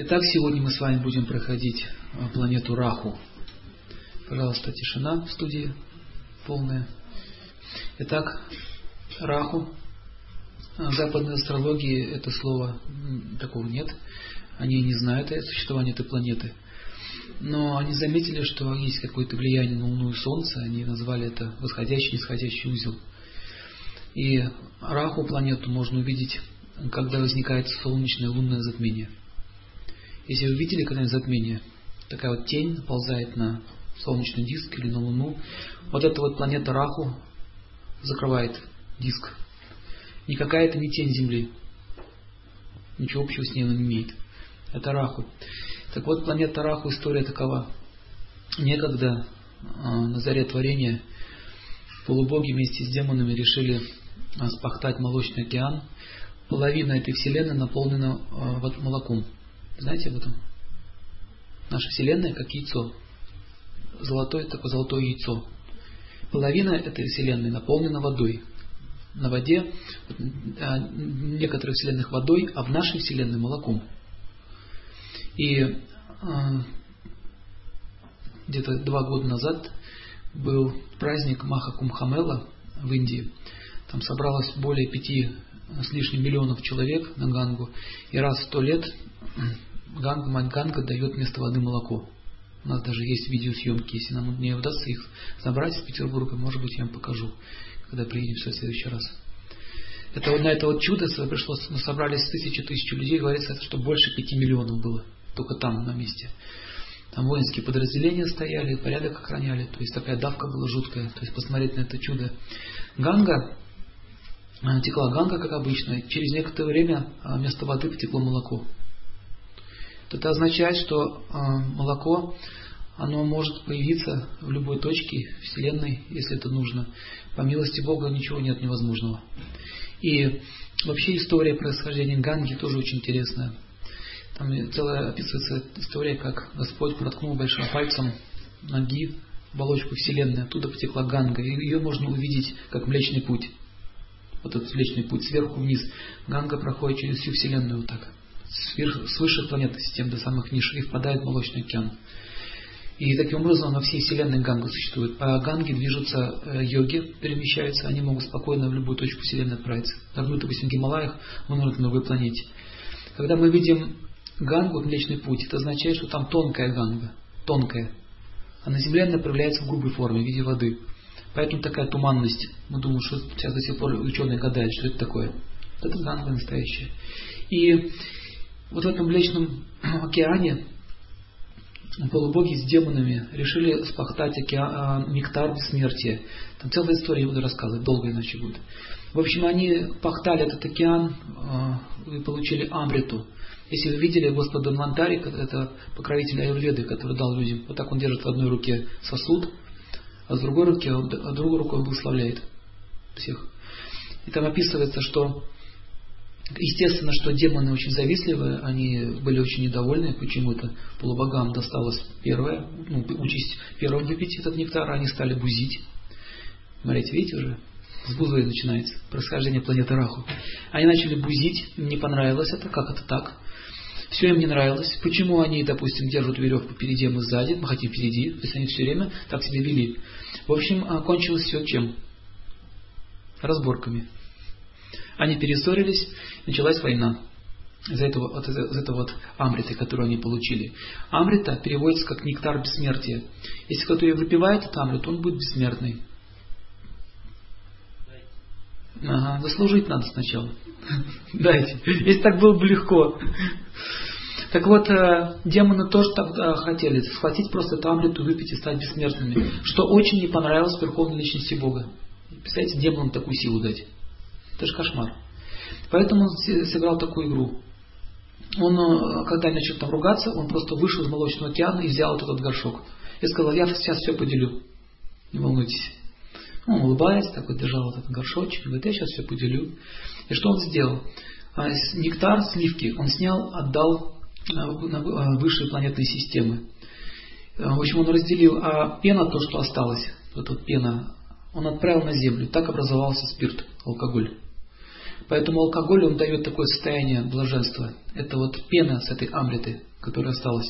Итак, сегодня мы с вами будем проходить а, планету Раху. Пожалуйста, тишина в студии полная. Итак, Раху. В западной астрологии это слово такого нет. Они не знают о существовании этой планеты. Но они заметили, что есть какое-то влияние на Луну и Солнце. Они назвали это восходящий нисходящий узел. И Раху планету можно увидеть, когда возникает солнечное лунное затмение. Если вы видели когда-нибудь затмение, такая вот тень ползает на солнечный диск или на Луну, вот эта вот планета Раху закрывает диск. Никакая это не тень Земли. Ничего общего с ней она не имеет. Это Раху. Так вот, планета Раху, история такова. Некогда а, на заре творения полубоги вместе с демонами решили а, спахтать молочный океан. Половина этой вселенной наполнена а, молоком. Знаете об этом? Наша Вселенная как яйцо. Золотое, такое золотое яйцо. Половина этой Вселенной наполнена водой. На воде, в некоторых Вселенных водой, а в нашей Вселенной молоком. И а, где-то два года назад был праздник Маха Кумхамела в Индии. Там собралось более пяти с лишним миллионов человек на Гангу. И раз в сто лет Ганга, мать Ганга дает вместо воды молоко. У нас даже есть видеосъемки, если нам не удастся их забрать из Петербурга, может быть, я вам покажу, когда приедем в следующий раз. Это на это вот чудо пришлось, мы собрались тысячи тысяч людей, говорится, что больше пяти миллионов было, только там, на месте. Там воинские подразделения стояли, порядок охраняли, то есть такая давка была жуткая, то есть посмотреть на это чудо. Ганга, э, текла Ганга, как обычно, через некоторое время а, вместо воды потекло молоко то это означает, что а, молоко, оно может появиться в любой точке Вселенной, если это нужно. По милости Бога ничего нет невозможного. И вообще история происхождения Ганги тоже очень интересная. Там целая описывается история, как Господь проткнул большим пальцем ноги оболочку Вселенной, оттуда потекла Ганга. И ее можно увидеть как Млечный Путь. Вот этот Млечный Путь сверху вниз. Ганга проходит через всю Вселенную вот так с высших планетных систем до самых ниш и впадает в молочный океан. И таким образом на всей Вселенной Ганга существует. По Ганге движутся э, йоги, перемещаются, они могут спокойно в любую точку Вселенной отправиться. Например, допустим, в Гималаях, вынырнуть на новой планете. Когда мы видим Гангу, Млечный Путь, это означает, что там тонкая Ганга, тонкая. А на Земле она проявляется в грубой форме, в виде воды. Поэтому такая туманность. Мы думаем, что сейчас до сих пор ученые гадают, что это такое. Это Ганга настоящая. И вот в этом Млечном океане полубоги с демонами решили спахтать океан, а, нектар бессмертия. Там целая история, я буду рассказывать, долго иначе будет. В общем, они пахтали этот океан а, и получили амриту. Если вы видели Господа Донвантари, это покровитель Аюрведы, который дал людям, вот так он держит в одной руке сосуд, а с другой руки, а другой рукой благословляет всех. И там описывается, что Естественно, что демоны очень завистливы, они были очень недовольны, почему-то полубогам досталось первое, ну, участь первым выпить этот нектар, они стали бузить. Смотрите, видите уже? С бузой начинается происхождение планеты Раху. Они начали бузить, им не понравилось это, как это так? Все им не нравилось. Почему они, допустим, держат веревку впереди, мы сзади, мы хотим впереди, то есть они все время так себя вели. В общем, кончилось все чем? Разборками. Они перессорились, началась война из-за этого, вот, из этого вот амриты, которую они получили. Амрита переводится как нектар бессмертия. Если кто-то ее выпивает, этот амрит, он будет бессмертный. Ага, заслужить надо сначала. Дайте. Если так было бы легко. Так вот, э, демоны тоже так хотели схватить просто амриту, выпить и стать бессмертными. Что очень не понравилось Верховной Личности Бога. Представляете, демонам такую силу дать. Это же кошмар. Поэтому он сыграл такую игру. Он, э, когда начал там ругаться, он просто вышел из молочного океана и взял вот этот горшок. И сказал, я сейчас все поделю. Не волнуйтесь. Он улыбаясь, так вот держал этот горшочек, говорит, я сейчас все поделю. И что он сделал? А, нектар, сливки он снял, отдал на э, высшие планетные системы. Э, в общем, он разделил, а пена, то, что осталось, вот эта пена, он отправил на Землю. Так образовался спирт, алкоголь. Поэтому алкоголь, он дает такое состояние блаженства. Это вот пена с этой амриты, которая осталась.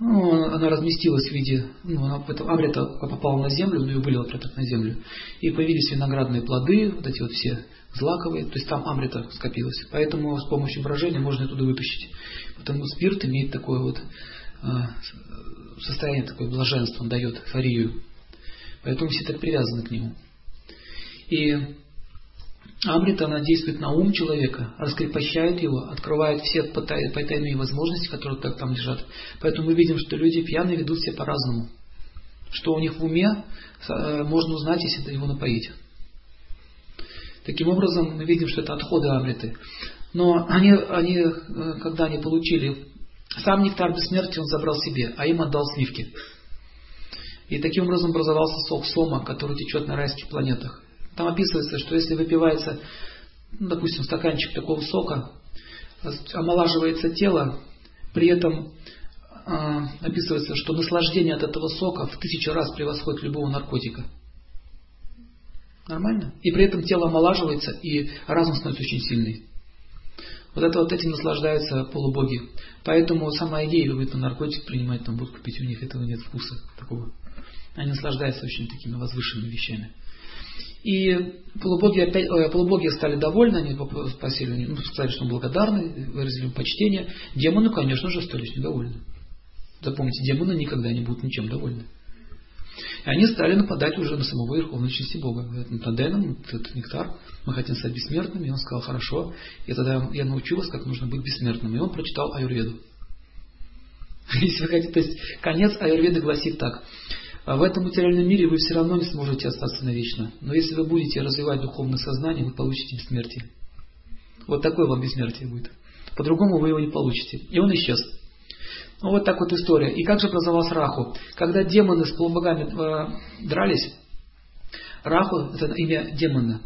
Ну, она разместилась в виде, ну, она, эта амрита попала на землю, но ее вылила прям на землю. И появились виноградные плоды, вот эти вот все злаковые, то есть там амрита скопилась. Поэтому с помощью брожения можно оттуда вытащить. Потому спирт имеет такое вот а, состояние, такое блаженство, он дает фарию. Поэтому все так привязаны к нему. И Амрита, она действует на ум человека, раскрепощает его, открывает все потайные возможности, которые так там лежат. Поэтому мы видим, что люди пьяные ведут себя по-разному. Что у них в уме, э, можно узнать, если его напоить. Таким образом, мы видим, что это отходы Амриты. Но они, они, э, когда они получили сам нектар бессмертия, он забрал себе, а им отдал сливки. И таким образом образовался сок сома, который течет на райских планетах. Там описывается, что если выпивается, ну, допустим, стаканчик такого сока, омолаживается тело, при этом э, описывается, что наслаждение от этого сока в тысячу раз превосходит любого наркотика. Нормально? И при этом тело омолаживается, и разум становится очень сильный. Вот это вот этим наслаждаются полубоги. Поэтому сама идея любит на наркотик принимать, там будут пить, у них этого нет вкуса такого. Они наслаждаются очень такими возвышенными вещами. И полубоги, опять, э, полубоги стали довольны, они попросили, ну, сказали, что благодарны, выразили почтение. Демоны, конечно же, остались недовольны. Запомните, демоны никогда не будут ничем довольны. И они стали нападать уже на самого Верховной Чести Бога. Говорят, подай нам этот нектар, мы хотим стать бессмертными. И он сказал, хорошо. И тогда я научу вас, как нужно быть бессмертным. И он прочитал Аюрведу. Если вы хотите, то есть конец Аюрведы гласит так. А в этом материальном мире вы все равно не сможете остаться навечно. Но если вы будете развивать духовное сознание, вы получите бессмертие. Вот такое вам бессмертие будет. По-другому вы его не получите. И он исчез. Ну вот так вот история. И как же образовался Раху? Когда демоны с полубогами э, дрались, Раху, это имя демона,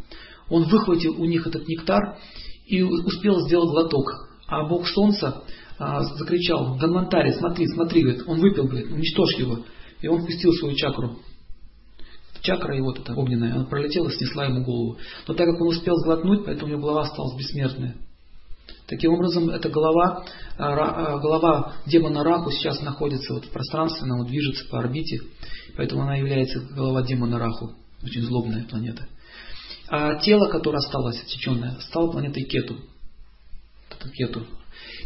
он выхватил у них этот нектар и успел сделать глоток. А бог солнца э, закричал, Ганмантари, смотри, смотри, говорит, он выпил, говорит, уничтожь его. И он пустил свою чакру. Чакра его, вот эта огненная, она пролетела, снесла ему голову. Но так как он успел сглотнуть, поэтому у него голова осталась бессмертная. Таким образом, эта голова, а, а, голова демона Раху сейчас находится вот в пространстве, она вот движется по орбите, поэтому она является голова демона Раху, очень злобная планета. А тело, которое осталось отсеченное, стало планетой Кету. Кету.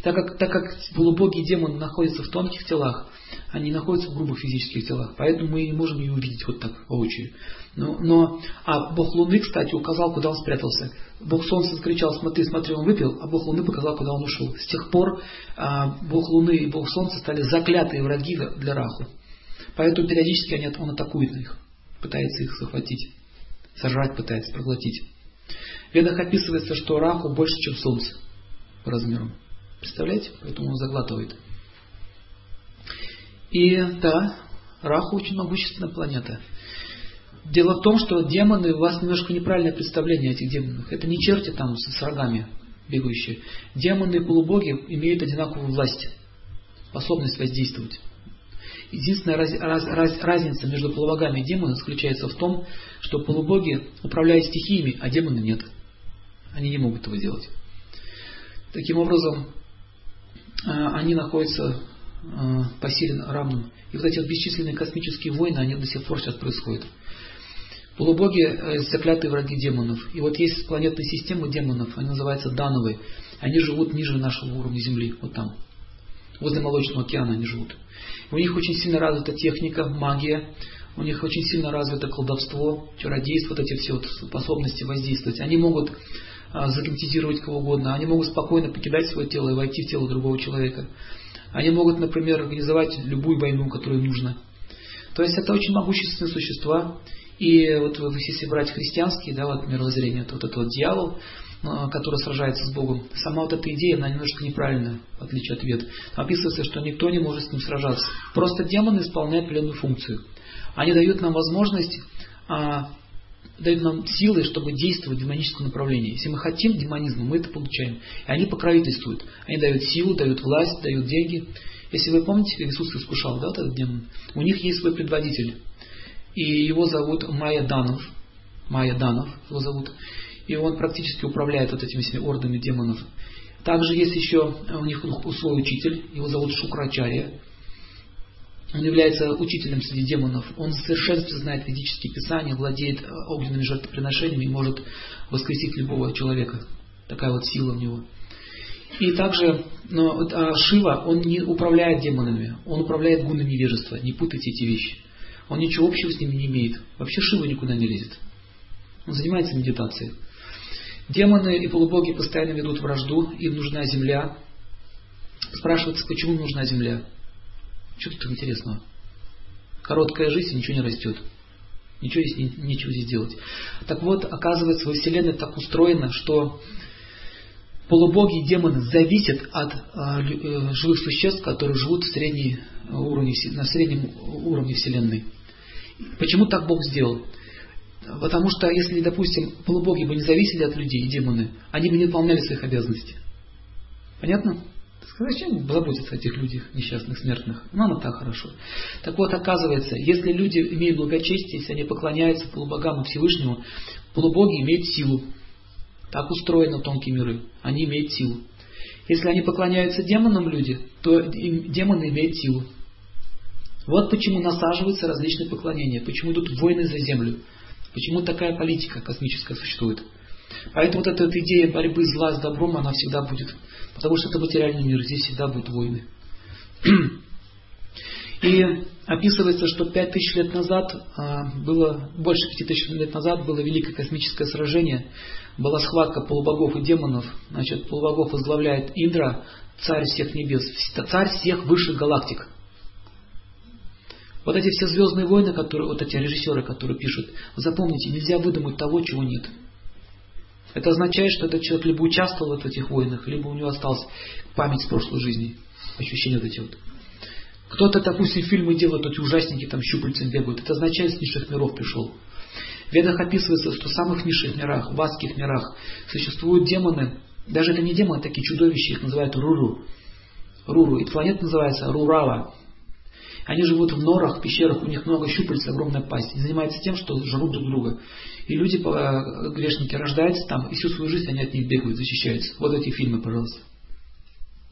Так как, так как полубоги и демоны находятся в тонких телах, они находятся в грубых физических телах, поэтому мы не можем ее увидеть вот так воочию. Но, но, а Бог Луны, кстати, указал, куда он спрятался. Бог Солнца закричал, смотри, смотри, он выпил, а Бог Луны показал, куда он ушел. С тех пор а, Бог Луны и Бог Солнца стали заклятые враги для Раху. Поэтому периодически они, он атакует их, пытается их захватить, сожрать пытается, проглотить. В ведах описывается, что Раху больше, чем Солнце по размерам. Представляете? Поэтому он заглатывает. И да, Раху очень могущественная планета. Дело в том, что демоны, у вас немножко неправильное представление о этих демонах. Это не черти там с, рогами бегающие. Демоны и полубоги имеют одинаковую власть, способность воздействовать. Единственная раз, раз, раз, разница между полубогами и демонами заключается в том, что полубоги управляют стихиями, а демоны нет. Они не могут этого делать. Таким образом, а, они находятся а, по силе равным. И вот эти вот бесчисленные космические войны, они до сих пор сейчас происходят. Полубоги э, – заклятые враги демонов. И вот есть планетная система демонов, они называются Дановы. Они живут ниже нашего уровня Земли, вот там. Возле Молочного океана они живут. У них очень сильно развита техника, магия, у них очень сильно развито колдовство, чародейство, вот эти все вот способности воздействовать. Они могут а, загипнотизировать кого угодно. Они могут спокойно покидать свое тело и войти в тело другого человека. Они могут, например, организовать любую войну, которую нужно. То есть это очень могущественные существа. И вот если брать христианские, да, вот мировоззрение, то вот этот вот дьявол, а, который сражается с Богом, сама вот эта идея, она немножко неправильная, в отличие от вед. Описывается, что никто не может с ним сражаться. Просто демоны исполняют определенную функцию. Они дают нам возможность а, дают нам силы, чтобы действовать в демоническом направлении. Если мы хотим демонизма, мы это получаем. И они покровительствуют. Они дают силу, дают власть, дают деньги. Если вы помните, как Иисус искушал, да, этот демон, у них есть свой предводитель. И его зовут Майя Данов. Майя Данов его зовут. и он практически управляет вот этими всеми ордами демонов. Также есть еще у них свой учитель, его зовут Шукрачария. Он является учителем среди демонов. Он в совершенстве знает ведические писания, владеет э, огненными жертвоприношениями и может воскресить любого человека. Такая вот сила у него. И также но, а Шива, он не управляет демонами, он управляет гунами невежества. Не путайте эти вещи. Он ничего общего с ними не имеет. Вообще Шива никуда не лезет. Он занимается медитацией. Демоны и полубоги постоянно ведут вражду, им нужна земля. Спрашивается, почему нужна земля? Что тут интересного? Короткая жизнь, ничего не растет. Ничего здесь, нечего здесь делать. Так вот, оказывается, во Вселенной так устроено, что полубоги и демоны зависят от э, живых существ, которые живут в средней уровне, на среднем уровне Вселенной. Почему так Бог сделал? Потому что если, допустим, полубоги бы не зависели от людей и демоны, они бы не выполняли своих обязанностей. Понятно? Зачем заботиться о этих людях, несчастных, смертных? Нам так хорошо. Так вот, оказывается, если люди имеют благочестие, если они поклоняются полубогам и Всевышнему, полубоги имеют силу. Так устроены тонкие миры. Они имеют силу. Если они поклоняются демонам люди, то демоны имеют силу. Вот почему насаживаются различные поклонения, почему идут войны за землю, почему такая политика космическая существует. Поэтому вот эта вот идея борьбы зла с добром, она всегда будет. Потому что это материальный мир, здесь всегда будут войны. И описывается, что пять тысяч лет назад а, было, больше пяти тысяч лет назад было великое космическое сражение, была схватка полубогов и демонов. Значит, полубогов возглавляет Индра, царь всех небес, царь всех высших галактик. Вот эти все звездные войны, которые, вот эти режиссеры, которые пишут, запомните, нельзя выдумать того, чего нет. Это означает, что этот человек либо участвовал в этих войнах, либо у него осталась память с прошлой жизни. Ощущения вот эти вот. Кто-то, допустим, фильмы делает, эти ужасники там щупальцем бегают. Это означает, с низших миров пришел. В ведах описывается, что в самых низших мирах, в адских мирах, существуют демоны, даже это не демоны, а такие чудовища, их называют Руру. Руру. И планета называется Рурава. Они живут в норах, в пещерах, у них много щупальц, огромная пасть. И занимаются тем, что жрут друг друга. И люди, э, грешники, рождаются там, и всю свою жизнь они от них бегают, защищаются. Вот эти фильмы, пожалуйста.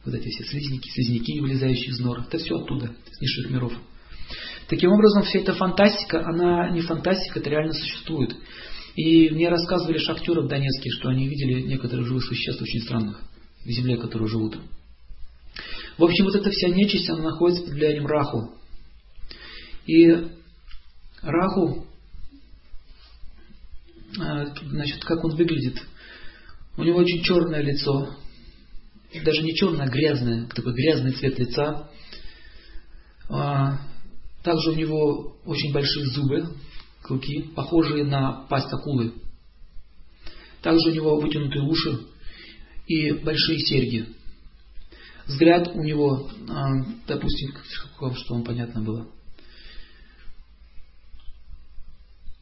Вот эти все слизняки, слизняки, вылезающие из нор. Это все оттуда, с низших миров. Таким образом, вся эта фантастика, она не фантастика, это реально существует. И мне рассказывали шахтеры в Донецке, что они видели некоторых живых существ очень странных в земле, которые живут. В общем, вот эта вся нечисть, она находится под влиянием Раху. И Раху, э, значит, как он выглядит? У него очень черное лицо, даже не черное, а грязное, такой грязный цвет лица. А, также у него очень большие зубы, клыки, похожие на пасть акулы. Также у него вытянутые уши и большие серьги. Взгляд у него, а, допустим, что вам понятно было.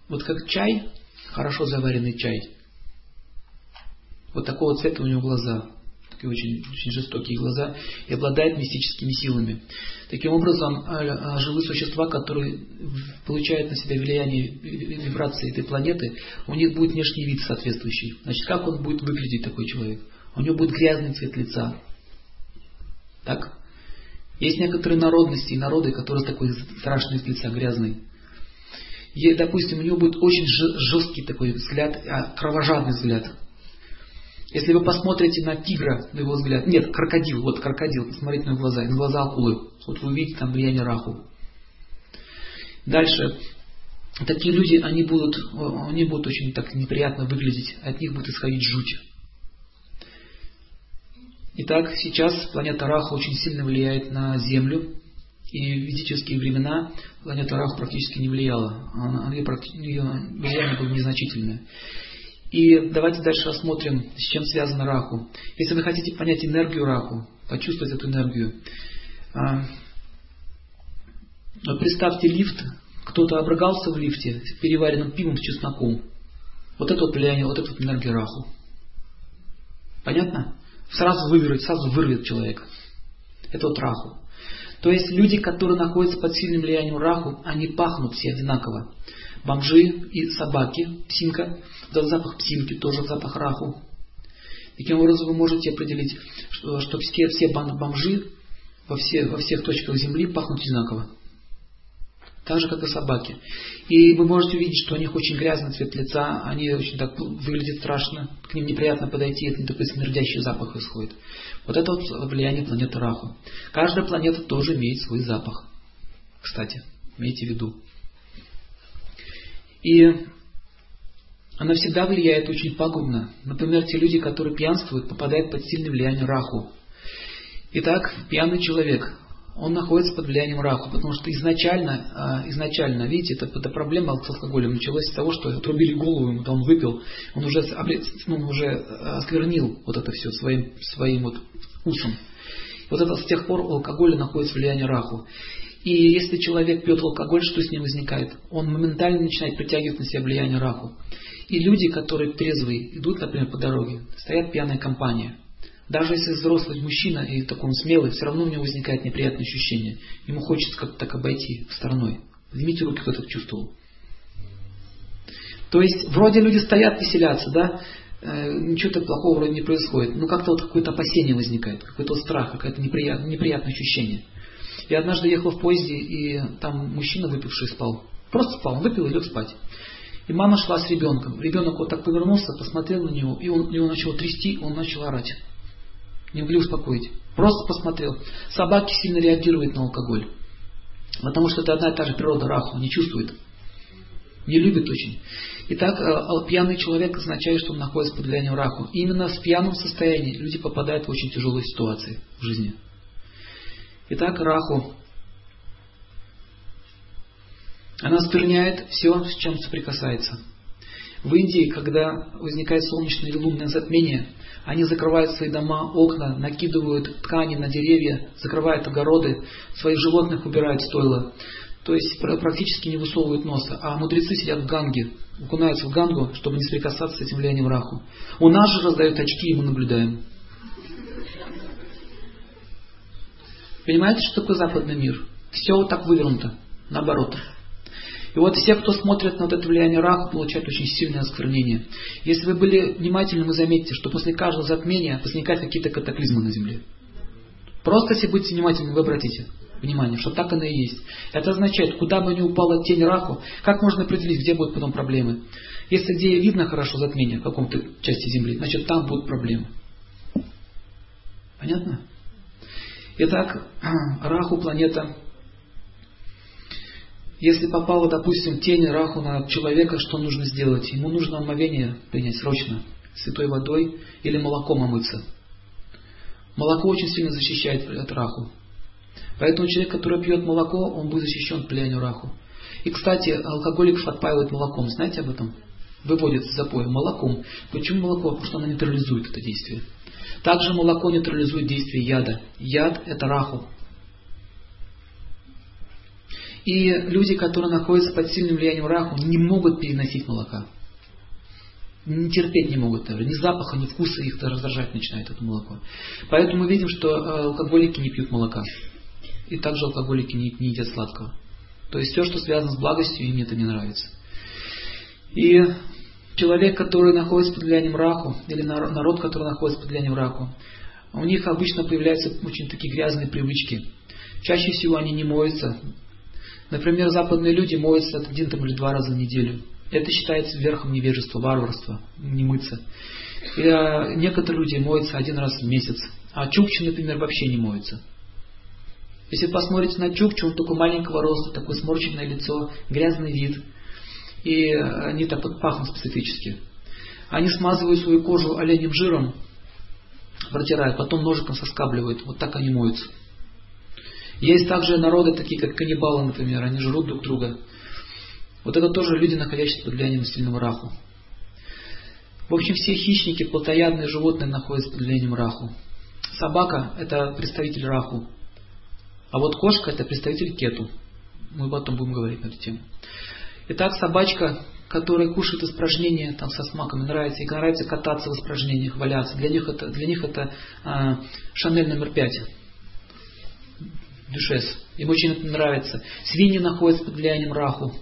Вот как чай, хорошо заваренный чай. Вот такого цвета у него глаза такие очень, очень жестокие глаза, и обладает мистическими силами. Таким образом, а, а, живые существа, которые получают на себя влияние вибрации этой планеты, у них будет внешний вид соответствующий. Значит, как он будет выглядеть, такой человек? У него будет грязный цвет лица. Так? Есть некоторые народности и народы, которые такой страшный лица, грязный. Допустим, у него будет очень жесткий такой взгляд, а, кровожадный взгляд. Если вы посмотрите на тигра, на его взгляд, нет, крокодил, вот крокодил, посмотрите на глаза, на глаза акулы, вот вы увидите там влияние раху. Дальше, такие люди, они будут, они будут очень так неприятно выглядеть, от них будет исходить жуть. Итак, сейчас планета Раху очень сильно влияет на Землю, и в ведические времена планета Раху практически не влияла, она, ее влияние было незначительное. И давайте дальше рассмотрим, с чем связано раху. Если вы хотите понять энергию раху, почувствовать эту энергию, а, вот представьте лифт, кто-то обрыгался в лифте с переваренным пивом с чесноком. Вот это вот влияние, вот это вот энергия раху. Понятно? Сразу вырвет, сразу вырвет человека. Это вот раху. То есть люди, которые находятся под сильным влиянием раху, они пахнут все одинаково. бомжи и собаки, псинка, запах псинки, тоже запах раху. Таким образом вы можете определить, что, что все, все бомжи во, все, во всех точках Земли пахнут одинаково. Так же, как и собаки. И вы можете увидеть, что у них очень грязный цвет лица, они очень так выглядят страшно, к ним неприятно подойти, это такой смердящий запах исходит. Вот это вот влияние планеты Раху. Каждая планета тоже имеет свой запах. Кстати, имейте в виду. И она всегда влияет очень пагубно. Например, те люди, которые пьянствуют, попадают под сильное влияние Раху. Итак, пьяный человек, он находится под влиянием раку, потому что изначально, а, изначально видите, это, эта проблема с алкоголем началась с того, что отрубили голову ему, он выпил, он уже, ну, уже а, осквернил вот это все своим, своим вот вкусом. Вот это с тех пор у алкоголя находится влияние раху. И если человек пьет алкоголь, что с ним возникает? Он моментально начинает притягивать на себя влияние раху. И люди, которые трезвые, идут, например, по дороге, стоят пьяная компания – даже если взрослый мужчина и такой он смелый, все равно у него возникает неприятное ощущение. Ему хочется как-то так обойти стороной. Поднимите руки, кто это чувствовал. То есть, вроде люди стоят, веселятся, да, э, ничего-то плохого вроде не происходит, но как-то вот какое-то опасение возникает, какой-то страх, какое-то неприятное, неприятное ощущение. Я однажды ехал в поезде, и там мужчина выпивший спал. Просто спал, он выпил и лег спать. И мама шла с ребенком. Ребенок вот так повернулся, посмотрел на него, и он, его начал трясти, он начал орать. Не могли успокоить. Просто посмотрел. Собаки сильно реагируют на алкоголь. Потому что это одна и та же природа раху, не чувствует. Не любит очень. Итак, э, пьяный человек означает, что он находится под влиянием раху. Именно в пьяном состоянии люди попадают в очень тяжелые ситуации в жизни. Итак, раху. Она скверняет все, с чем соприкасается. В Индии, когда возникает солнечное или лунное затмение, они закрывают свои дома, окна, накидывают ткани на деревья, закрывают огороды, своих животных убирают стойла. То есть практически не высовывают носа. А мудрецы сидят в ганге, окунаются в гангу, чтобы не соприкасаться с этим влиянием раху. У нас же раздают очки, и мы наблюдаем. Понимаете, что такое западный мир? Все вот так вывернуто, наоборот. И вот все, кто смотрит на вот это влияние рака, получают очень сильное осквернение. Если вы были внимательны, вы заметите, что после каждого затмения возникают какие-то катаклизмы на Земле. Просто если будете внимательны, вы обратите внимание, что так оно и есть. Это означает, куда бы ни упала тень раху, как можно определить, где будут потом проблемы. Если где видно хорошо затмение в каком-то части Земли, значит там будут проблемы. Понятно? Итак, Раху планета если попала, допустим, тень раху на человека, что нужно сделать? Ему нужно омовение принять срочно, святой водой или молоком омыться. Молоко очень сильно защищает от раху. Поэтому человек, который пьет молоко, он будет защищен от влияния раху. И, кстати, алкоголиков отпаивают молоком. Знаете об этом? Выводят из запоя молоком. Почему молоко? Потому что оно нейтрализует это действие. Также молоко нейтрализует действие яда. Яд – это раху. И люди, которые находятся под сильным влиянием раху, не могут переносить молока. Не терпеть не могут даже. Ни запаха, ни вкуса их раздражать начинает это молоко. Поэтому мы видим, что э, алкоголики не пьют молока. И также алкоголики не, не едят сладкого. То есть все, что связано с благостью, им это не нравится. И человек, который находится под влиянием раху, или народ, который находится под влиянием раху, у них обычно появляются очень такие грязные привычки. Чаще всего они не моются, Например, западные люди моются один или два раза в неделю. Это считается верхом невежества, варварства, не мыться. И, а, некоторые люди моются один раз в месяц. А чукчи, например, вообще не моются. Если посмотрите на чукчу, он только маленького роста, такое сморщенное лицо, грязный вид. И они так вот пахнут специфически. Они смазывают свою кожу оленем жиром, протирают, потом ножиком соскабливают. Вот так они моются. Есть также народы, такие как каннибалы, например, они жрут друг друга. Вот это тоже люди, находящиеся под влиянием сильного раху. В общем, все хищники, плотоядные животные находятся под влиянием раху. Собака – это представитель раху. А вот кошка – это представитель кету. Мы потом будем говорить на эту тему. Итак, собачка, которая кушает испражнения там со смаком, нравится, и нравится кататься в испражнениях, валяться. Для них это, для них это а, Шанель номер пять дюшес. Им очень это нравится. Свиньи находятся под влиянием раху.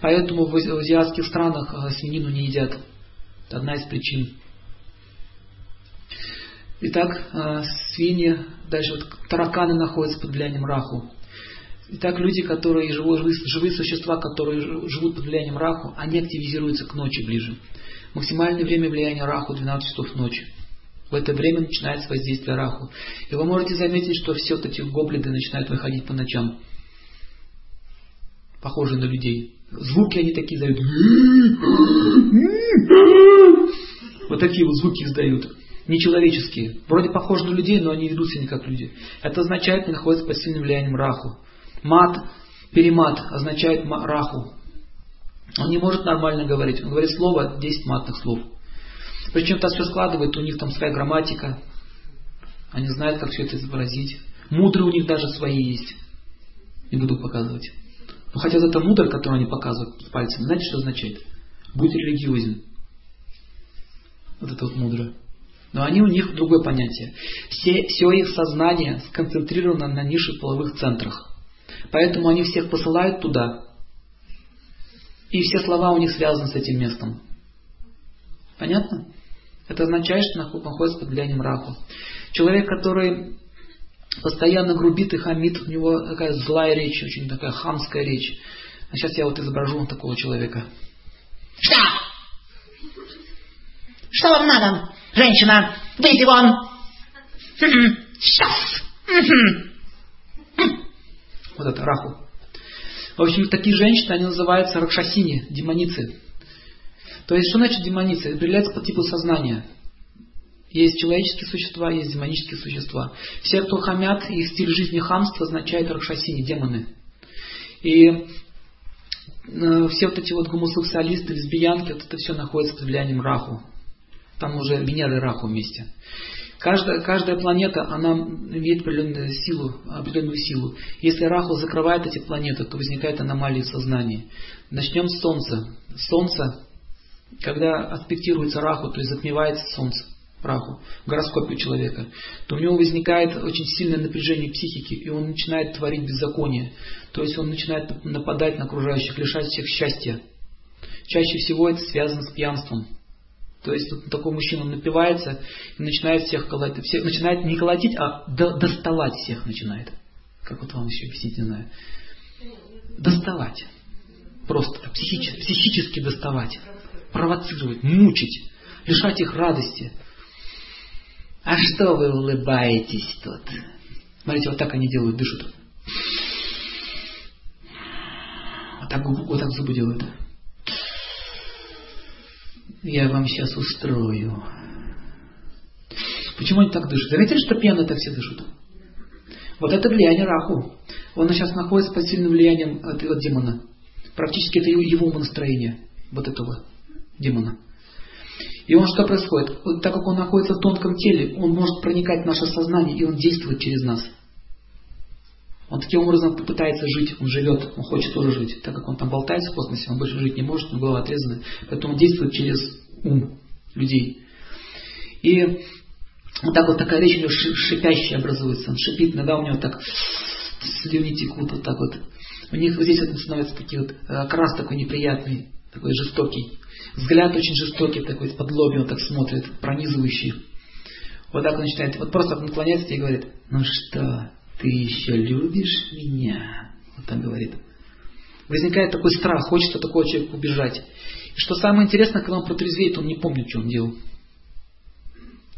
Поэтому в азиатских странах э, свинину не едят. Это одна из причин. Итак, э, свиньи, дальше вот тараканы находятся под влиянием раху. Итак, люди, которые живут, живые существа, которые живут под влиянием раху, они активизируются к ночи ближе. Максимальное время влияния раху 12 часов ночи. В это время начинается воздействие раху. И вы можете заметить, что все вот эти гоблиды начинают выходить по ночам. Похожие на людей. Звуки они такие издают. Вот такие вот звуки издают. Нечеловеческие. Вроде похожи на людей, но они ведут себя не как люди. Это означает, что находятся под сильным влиянием раху. Мат, перемат означает раху. Он не может нормально говорить. Он говорит слово, 10 матных слов. Причем так все складывает, у них там своя грамматика. Они знают, как все это изобразить. Мудрые у них даже свои есть. Не буду показывать. Но хотя вот это мудр, который они показывают пальцем, знаете, что означает? Будь религиозен. Вот это вот мудро. Но они у них другое понятие. Все, все их сознание сконцентрировано на низших половых центрах. Поэтому они всех посылают туда. И все слова у них связаны с этим местом. Понятно? Это означает, что находится под влиянием раху. Человек, который постоянно грубит и хамит, у него такая злая речь, очень такая хамская речь. А сейчас я вот изображу такого человека. Что? Что вам надо, женщина? Выйди вон! Сейчас! Вот это раху. В общем, такие женщины, они называются ракшасини, демоницы. То есть, что значит демоница? Это определяется по типу сознания. Есть человеческие существа, есть демонические существа. Все, кто хамят, их стиль жизни хамства означает ракшасини, демоны. И э, все вот эти вот гомосексуалисты, лесбиянки, вот это все находится под влиянием Раху. Там уже Венера и Раху вместе. Каждая, каждая планета, она имеет определенную силу, определенную силу. Если Раху закрывает эти планеты, то возникает аномалия в сознании. Начнем с Солнца. Солнце, когда аспектируется Раху, то есть затмевается Солнце, Раху, в гороскопе человека, то у него возникает очень сильное напряжение психики, и он начинает творить беззаконие. То есть он начинает нападать на окружающих, лишать всех счастья. Чаще всего это связано с пьянством. То есть вот такой мужчина напивается и начинает всех колотить, всех, начинает не колотить, а до, доставать всех начинает. Как вот вам еще объяснить, не знаю. Доставать. Просто психически, психически доставать. Провоцировать, мучить, лишать их радости. А что вы улыбаетесь тут? Смотрите, вот так они делают, дышат. Вот так, вот так зубы делают я вам сейчас устрою. Почему они так дышат? Заметили, что пьяные так все дышат? Вот это влияние Раху. Он сейчас находится под сильным влиянием этого демона. Практически это его умонастроение, вот этого демона. И он что происходит? Вот так как он находится в тонком теле, он может проникать в наше сознание, и он действует через нас. Он таким образом пытается жить, он живет, он хочет тоже жить. Так как он там болтается в космосе, он больше жить не может, у него голова отрезана. Поэтому он действует через ум людей. И вот так вот такая речь у него шипящая образуется. Он шипит, иногда у него так слюни текут вот так вот. У них вот здесь вот становится такие вот, э, окрас такой неприятный, такой жестокий. Взгляд очень жестокий такой, под лоби он так смотрит, пронизывающий. Вот так он начинает, вот просто наклоняется и говорит, ну что, ты еще любишь меня? Вот так говорит. Возникает такой страх, хочется такого человека убежать. И что самое интересное, когда он протрезвеет, он не помнит, что он делал.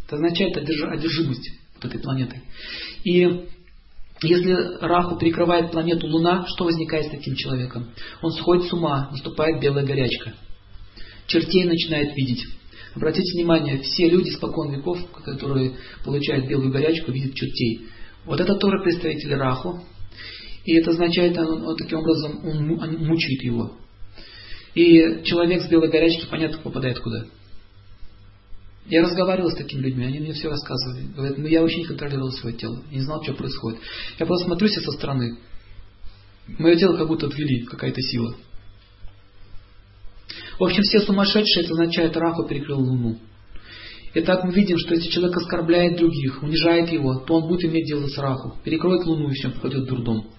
Это означает одержимость вот этой планетой. И если Раху перекрывает планету Луна, что возникает с таким человеком? Он сходит с ума, наступает белая горячка. Чертей начинает видеть. Обратите внимание, все люди спокон веков, которые получают белую горячку, видят чертей. Вот это тоже представитель Раху. И это означает, он, он таким образом он, он мучает его. И человек с белой горячки, понятно, попадает куда. Я разговаривал с такими людьми, они мне все рассказывали. Говорят, ну я вообще не контролировал свое тело, не знал, что происходит. Я просто смотрю себе со стороны. Мое тело как будто отвели, какая-то сила. В общем, все сумасшедшие, это означает, Раху перекрыл Луну. И так мы видим, что если человек оскорбляет других, унижает его, то он будет иметь дело с Раху. Перекроет Луну и все, попадет в дурдом.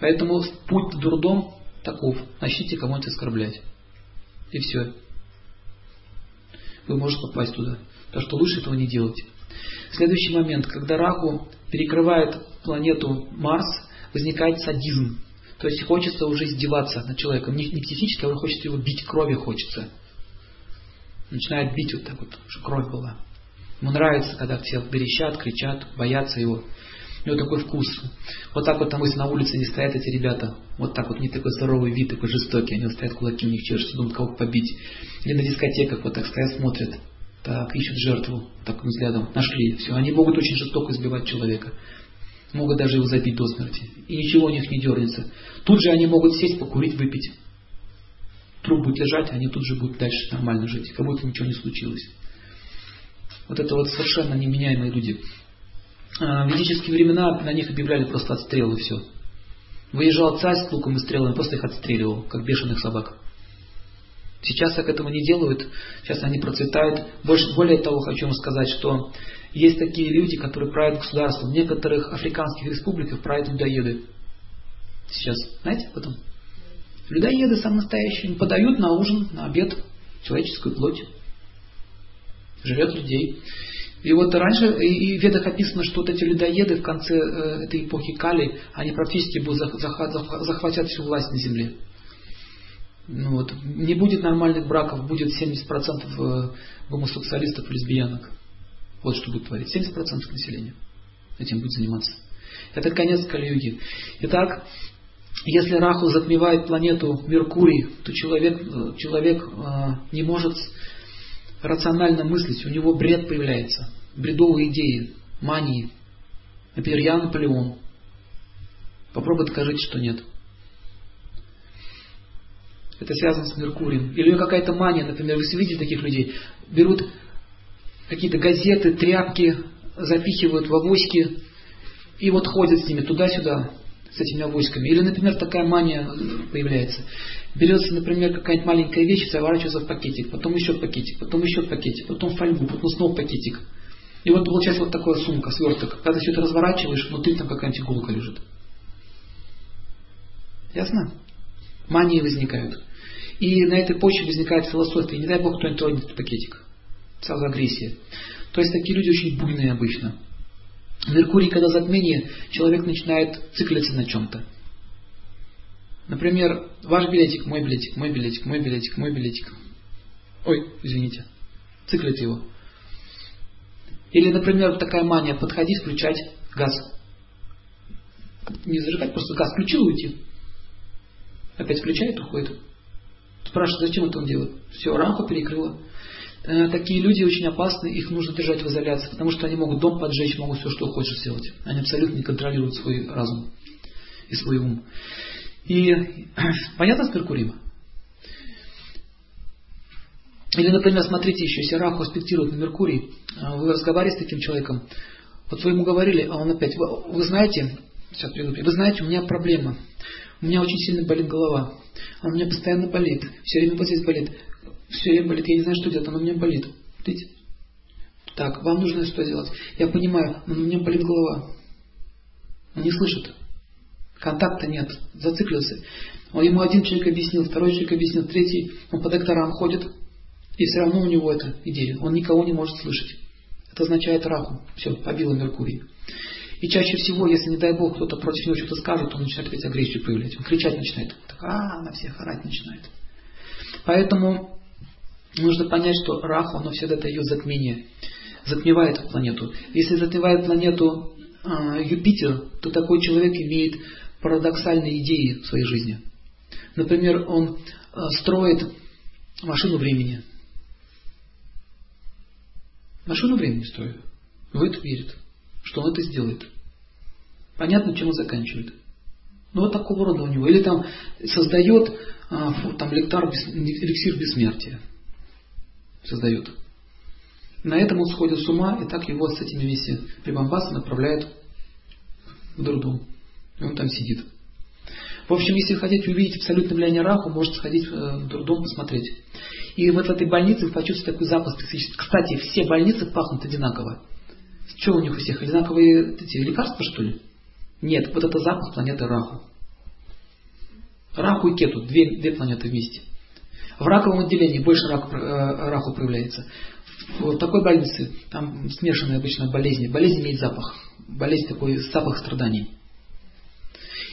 Поэтому путь в дурдом таков. Начните кого-нибудь оскорблять. И все. Вы можете попасть туда. Так что лучше этого не делать. Следующий момент, когда Раху перекрывает планету Марс, возникает садизм. То есть хочется уже издеваться над человеком. Не, психически, а уже хочется его бить, крови хочется. Начинает бить вот так вот, чтобы кровь была. Ему нравится, когда все верещат, кричат, боятся его. У него такой вкус. Вот так вот там, если на улице не стоят эти ребята, вот так вот, не такой здоровый вид, такой жестокий, они стоят, кулаки у них чешутся, думают, кого побить. Или на дискотеках вот так стоят, смотрят, так, ищут жертву, таким взглядом, нашли, все. Они могут очень жестоко избивать человека. Могут даже его забить до смерти. И ничего у них не дернется. Тут же они могут сесть, покурить, выпить. Труп будет лежать, они тут же будут дальше нормально жить, как будто ничего не случилось. Вот это вот совершенно неменяемые люди. А, в ведические времена на них объявляли просто отстрелы, все. Выезжал царь с луком и стрелами, просто их отстреливал, как бешеных собак. Сейчас так этого не делают, сейчас они процветают. Больше, более того, хочу вам сказать, что есть такие люди, которые правят государством. В некоторых африканских республиках правят людоеды. Сейчас, знаете об этом? Людоеды самые настоящие, подают на ужин, на обед человеческую плоть. Живет людей. И вот раньше и в Ведах описано, что вот эти людоеды в конце э, этой эпохи Кали, они практически будут захватят всю власть на земле. Ну вот. Не будет нормальных браков, будет 70% э, гомосексуалистов и лесбиянок. Вот что будет творить. 70% населения этим будет заниматься. Это конец Кали-юги. Итак, если Раху затмевает планету Меркурий, то человек, э, человек не может рационально мыслить, у него бред появляется, бредовые идеи, мании. Например, я Наполеон. Попробуй докажите, что нет. Это связано с Меркурием. Или какая-то мания, например, вы видите таких людей, берут какие-то газеты, тряпки, запихивают в авоськи и вот ходят с ними туда-сюда, с этими авоськами. Или, например, такая мания появляется. Берется, например, какая-нибудь маленькая вещь, заворачивается в пакетик, потом еще пакетик, потом еще пакетик, потом фольгу, потом снова пакетик. И вот получается вот такая сумка, сверток. Когда ты все это разворачиваешь, внутри там какая-нибудь иголка лежит. Ясно? Мании возникают. И на этой почве возникает философия. Не дай Бог кто-нибудь тронет этот пакетик. Сразу агрессия. То есть такие люди очень буйные обычно. Меркурий, когда затмение, человек начинает циклиться на чем-то. Например, ваш билетик, мой билетик, мой билетик, мой билетик, мой билетик. Ой, извините. Циклит его. Или, например, такая мания, подходить, включать газ. Не зажигать, просто газ включил и уйти. Опять включает, уходит. Спрашивает, зачем это он делает? Все, рамка перекрыла. Э, такие люди очень опасны, их нужно держать в изоляции, потому что они могут дом поджечь, могут все, что хочешь сделать. Они абсолютно не контролируют свой разум и свой ум. И понятно с Меркурием? Или, например, смотрите еще, если Раху аспектирует на Меркурий, э, вы разговариваете с таким человеком, вот вы ему говорили, а он опять, вы, вы знаете, сейчас приду, вы знаете, у меня проблема, у меня очень сильно болит голова, она у меня постоянно болит, все время вот здесь болит, все время болит, я не знаю, что делать, она у меня болит. Видите? Так, вам нужно что делать? Я понимаю, но у меня болит голова. Он не слышит. Контакта нет, зациклился. Он ему один человек объяснил, второй человек объяснил, третий, он по докторам ходит, и все равно у него эта идея. Он никого не может слышать. Это означает раху. Все, побило Меркурий. И чаще всего, если, не дай Бог, кто-то против него что-то скажет, он начинает опять агрессию проявлять. Он кричать начинает. Так, а, на всех орать начинает. Поэтому нужно понять, что Раху, оно всегда ее затмение. Затмевает планету. Если затмевает планету э, Юпитер, то такой человек имеет парадоксальные идеи в своей жизни. Например, он э, строит машину времени. Машину времени строит. В это верит, что он это сделает. Понятно, чем он заканчивает. Ну, вот такого рода у него. Или там создает а, там, лектар, эликсир бессмертия. Создает. На этом он сходит с ума, и так его с этими вместе прибамбасами отправляют в дурдом. И он там сидит. В общем, если хотите увидеть абсолютное влияние Раху, можете сходить э, в дурдом посмотреть. И вот в этой больнице вы почувствуете такой запах Кстати, все больницы пахнут одинаково. Что у них у всех? Одинаковые эти лекарства, что ли? Нет, вот это запах планеты Раху. Раху и кету, две, две планеты вместе. В раковом отделении больше рак, э, раху проявляется. В такой больнице, там смешанные обычно болезни. Болезнь имеет запах. Болезнь такой запах страданий.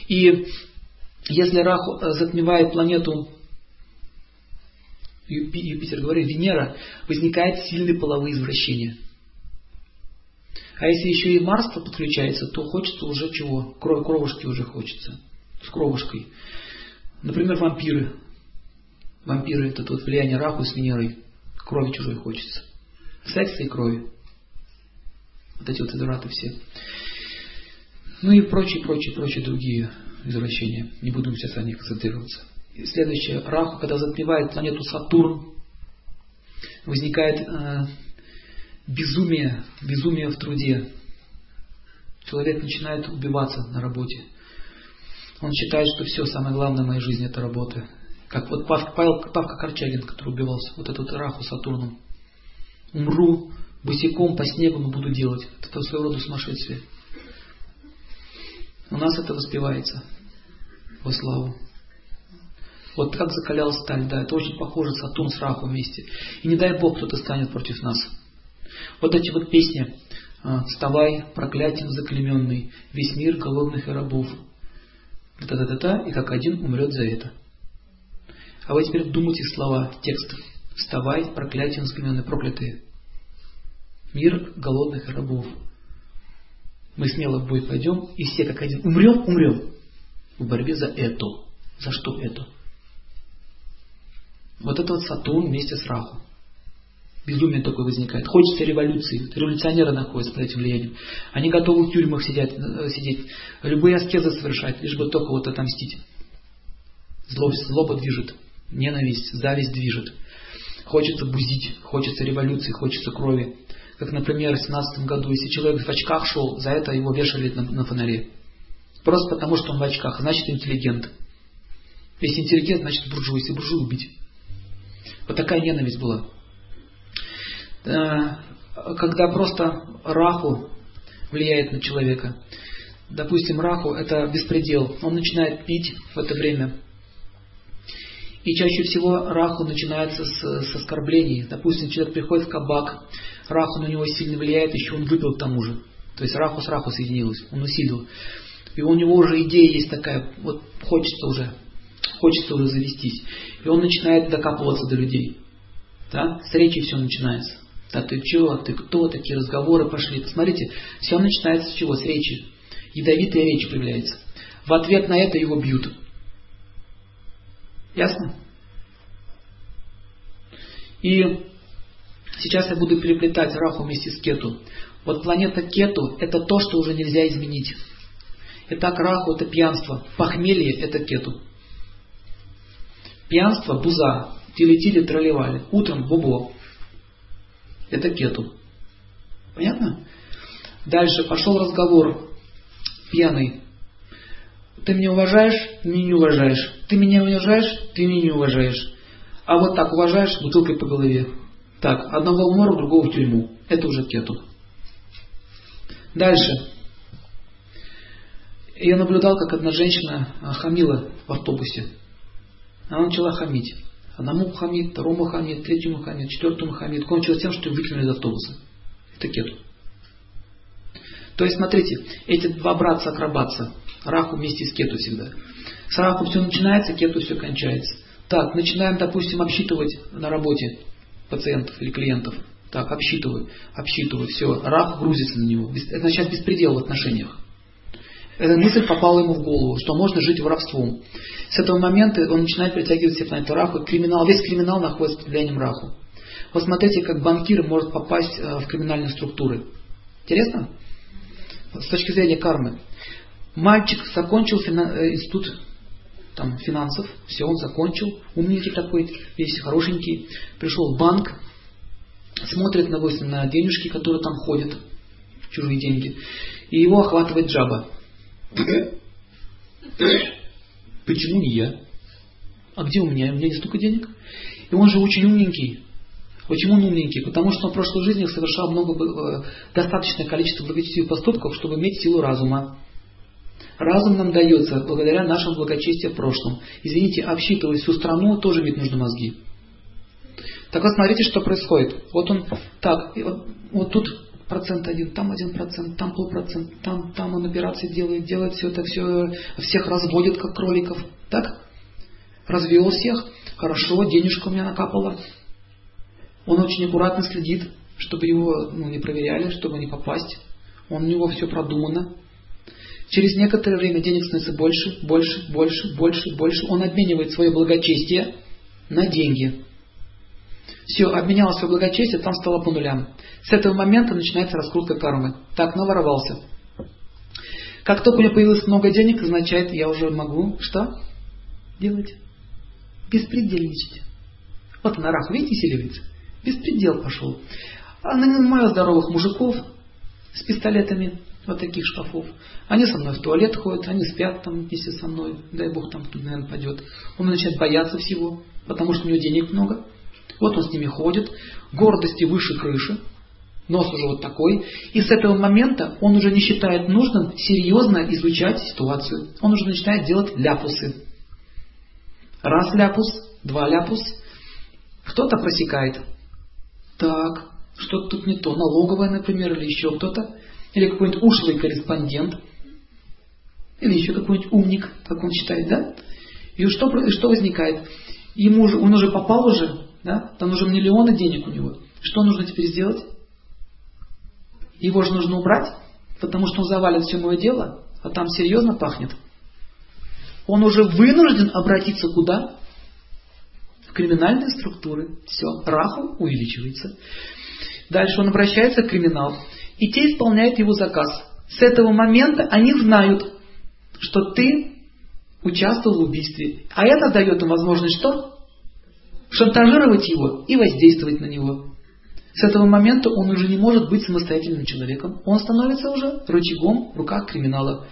И если э, затмевает планету Юпитер, говорит, Венера, возникает сильные половые извращения. А если еще и Марс подключается, то хочется уже чего? Кров, кровушки уже хочется. С кровушкой. Например, вампиры. Вампиры это вот влияние Раху с Венерой. Крови чужой хочется. Секса и крови. Вот эти вот извраты все. Ну и прочие, прочие, прочие другие извращения. Не будем сейчас о них концентрироваться. И следующее. Раху, когда затмевает планету Сатурн, возникает э, безумие, безумие в труде. Человек начинает убиваться на работе. Он считает, что все, самое главное в моей жизни это работа. Как вот Павка, Павел, Павка Корчагин, который убивался, вот этот Раху Сатурном. Умру босиком по снегу, но буду делать. Это своего рода сумасшествие. У нас это воспевается во славу. Вот как закалял сталь, да, это очень похоже Сатурн с Раху вместе. И не дай Бог кто-то станет против нас. Вот эти вот песни а, «Вставай, проклятием заклеменный, весь мир голодных и рабов». Та-та-та-та, и как один умрет за это. А вы теперь думайте слова текстов. «Вставай, проклятием заклеменный, проклятые». Мир голодных рабов. Мы смело в бой пойдем, и все как один умрем, умрем. В борьбе за это. За что это? Вот это вот Сатурн вместе с Раху. Безумие такое возникает. Хочется революции. Революционеры находятся под этим влиянием. Они готовы в тюрьмах сидеть, э, сидеть любые аскезы совершать, лишь бы только вот отомстить. Злость, злоба движет, ненависть, зависть движет. Хочется бузить, хочется революции, хочется крови. Как, например, в 17 году, если человек в очках шел, за это его вешали на, на фонаре. Просто потому, что он в очках, значит интеллигент. Если интеллигент, значит буржуй, если буржуй убить. Вот такая ненависть была. Э, когда просто раху влияет на человека. Допустим, раху это беспредел. Он начинает пить в это время. И чаще всего раху начинается с, с оскорблений. Допустим, человек приходит в кабак, раху на него сильно влияет, еще он выпил к тому же. То есть раху с раху соединилось, он усилил. И у него уже идея есть такая, вот хочется уже, хочется уже завестись. И он начинает докапываться до людей. Да? С речи все начинается. Да ты чего, ты кто, такие разговоры пошли. Посмотрите, все начинается с чего? С речи. Ядовитая речь появляется. В ответ на это его бьют. Ясно? И сейчас я буду переплетать Раху вместе с Кету. Вот планета Кету – это то, что уже нельзя изменить. Итак, Раху – это пьянство, похмелье – это Кету. Пьянство – буза, тили-тили, тролливали. Утром – бобо. Это Кету. Понятно? Дальше пошел разговор пьяный. Ты меня уважаешь, меня не уважаешь. Ты меня уважаешь, ты меня не уважаешь. А вот так уважаешь бутылкой по голове. Так, одного в мору, другого в тюрьму. Это уже кету. Дальше. Я наблюдал, как одна женщина а, хамила в автобусе. Она начала хамить. Одному хамит, второму хамит, третьему хамит, четвертому хамит. Кончилось тем, что выкинули из автобуса. Это кету. То есть, смотрите, эти два братца-акробатца, Раху вместе с Кету всегда. С Раху все начинается, Кету все кончается. Так, начинаем, допустим, обсчитывать на работе пациентов или клиентов. Так, обсчитываю, обсчитываю, все, Раху грузится на него. Это сейчас беспредел в отношениях. Эта мысль попала ему в голову, что можно жить воровством. С этого момента он начинает притягивать все планеты Раху. Криминал, весь криминал находится под влиянием Раху. Вот смотрите, как банкир может попасть э, в криминальные структуры. Интересно? С точки зрения кармы. Мальчик закончил э, институт там, финансов, все, он закончил, умненький такой, весь хорошенький, пришел в банк, смотрит на, на денежки, которые там ходят, чужие деньги, и его охватывает джаба. Почему не я? А где у меня? У меня не столько денег. И он же очень умненький. Почему он умненький? Потому что он в прошлой жизни совершал много, э, достаточное количество благочестивых поступков, чтобы иметь силу разума. Разум нам дается благодаря нашему благочестию в прошлом. Извините, обсчитывать всю страну тоже ведь нужны мозги. Так вот смотрите, что происходит. Вот он так, вот, вот тут процент один, там один процент, там полпроцент, там, там он операции делает, делает все это, все, всех разводит, как кроликов. Так? Развел всех, хорошо, денежка у меня накапала. Он очень аккуратно следит, чтобы его ну, не проверяли, чтобы не попасть. Он, у него все продумано. Через некоторое время денег становится больше, больше, больше, больше, больше. Он обменивает свое благочестие на деньги. Все, обменял свое благочестие, там стало по нулям. С этого момента начинается раскрутка кармы. Так, наворовался. Как только у меня появилось много денег, означает, я уже могу что делать? Беспредельничать. Вот на рах, видите, селивается? Беспредел пошел. А нанимаю здоровых мужиков с пистолетами, вот таких шкафов. Они со мной в туалет ходят, они спят там вместе со мной, дай бог там тут, наверное, пойдет. Он начинает бояться всего, потому что у него денег много. Вот он с ними ходит, гордости выше крыши, нос уже вот такой. И с этого момента он уже не считает нужным серьезно изучать ситуацию. Он уже начинает делать ляпусы. Раз ляпус, два ляпус. Кто-то просекает. Так, что-то тут не то. Налоговая, например, или еще кто-то. Или какой-нибудь ушлый корреспондент. Или еще какой-нибудь умник, как он считает, да? И что, что возникает? Ему уже, он уже попал уже, да? Там уже миллионы денег у него. Что нужно теперь сделать? Его же нужно убрать, потому что он завалит все мое дело, а там серьезно пахнет. Он уже вынужден обратиться куда? В криминальные структуры. Все, раху увеличивается. Дальше он обращается к криминал. И те исполняют его заказ. С этого момента они знают, что ты участвовал в убийстве. А это дает им возможность что? Шантажировать его и воздействовать на него. С этого момента он уже не может быть самостоятельным человеком. Он становится уже рычагом в руках криминала.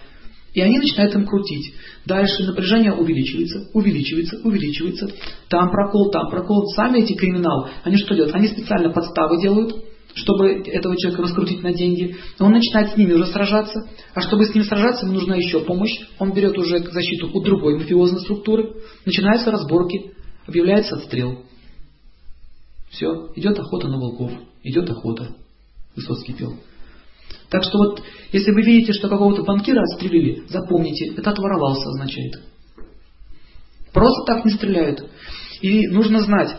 И они начинают им крутить. Дальше напряжение увеличивается, увеличивается, увеличивается. Там прокол, там прокол. Сами эти криминалы, они что делают? Они специально подставы делают, чтобы этого человека раскрутить на деньги. Он начинает с ними уже сражаться. А чтобы с ним сражаться, ему нужна еще помощь. Он берет уже защиту у другой мафиозной структуры. Начинаются разборки. Объявляется отстрел. Все, идет охота на волков. Идет охота. Высоцкий пел. Так что вот, если вы видите, что какого-то банкира отстрелили, запомните, это отворовался означает. Просто так не стреляют. И нужно знать,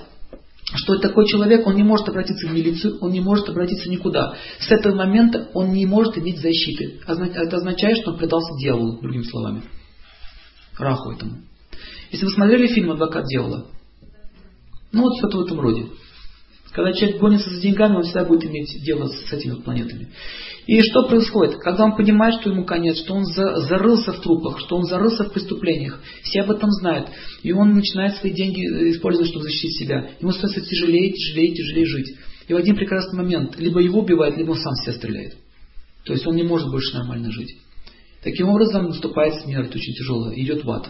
что такой человек, он не может обратиться в милицию, он не может обратиться никуда. С этого момента он не может иметь защиты. Это означает, что он предался дьяволу, другими словами. Раху этому. Если вы смотрели фильм «Адвокат дьявола», ну вот что-то в этом роде. Когда человек гонится за деньгами, он всегда будет иметь дело с этими планетами. И что происходит? Когда он понимает, что ему конец, что он за, зарылся в трупах, что он зарылся в преступлениях, все об этом знают, и он начинает свои деньги э, использовать, чтобы защитить себя. Ему становится тяжелее, тяжелее, тяжелее жить. И в один прекрасный момент либо его убивают, либо он сам себя стреляет. То есть он не может больше нормально жить. Таким образом наступает смерть очень тяжелая, идет в ад.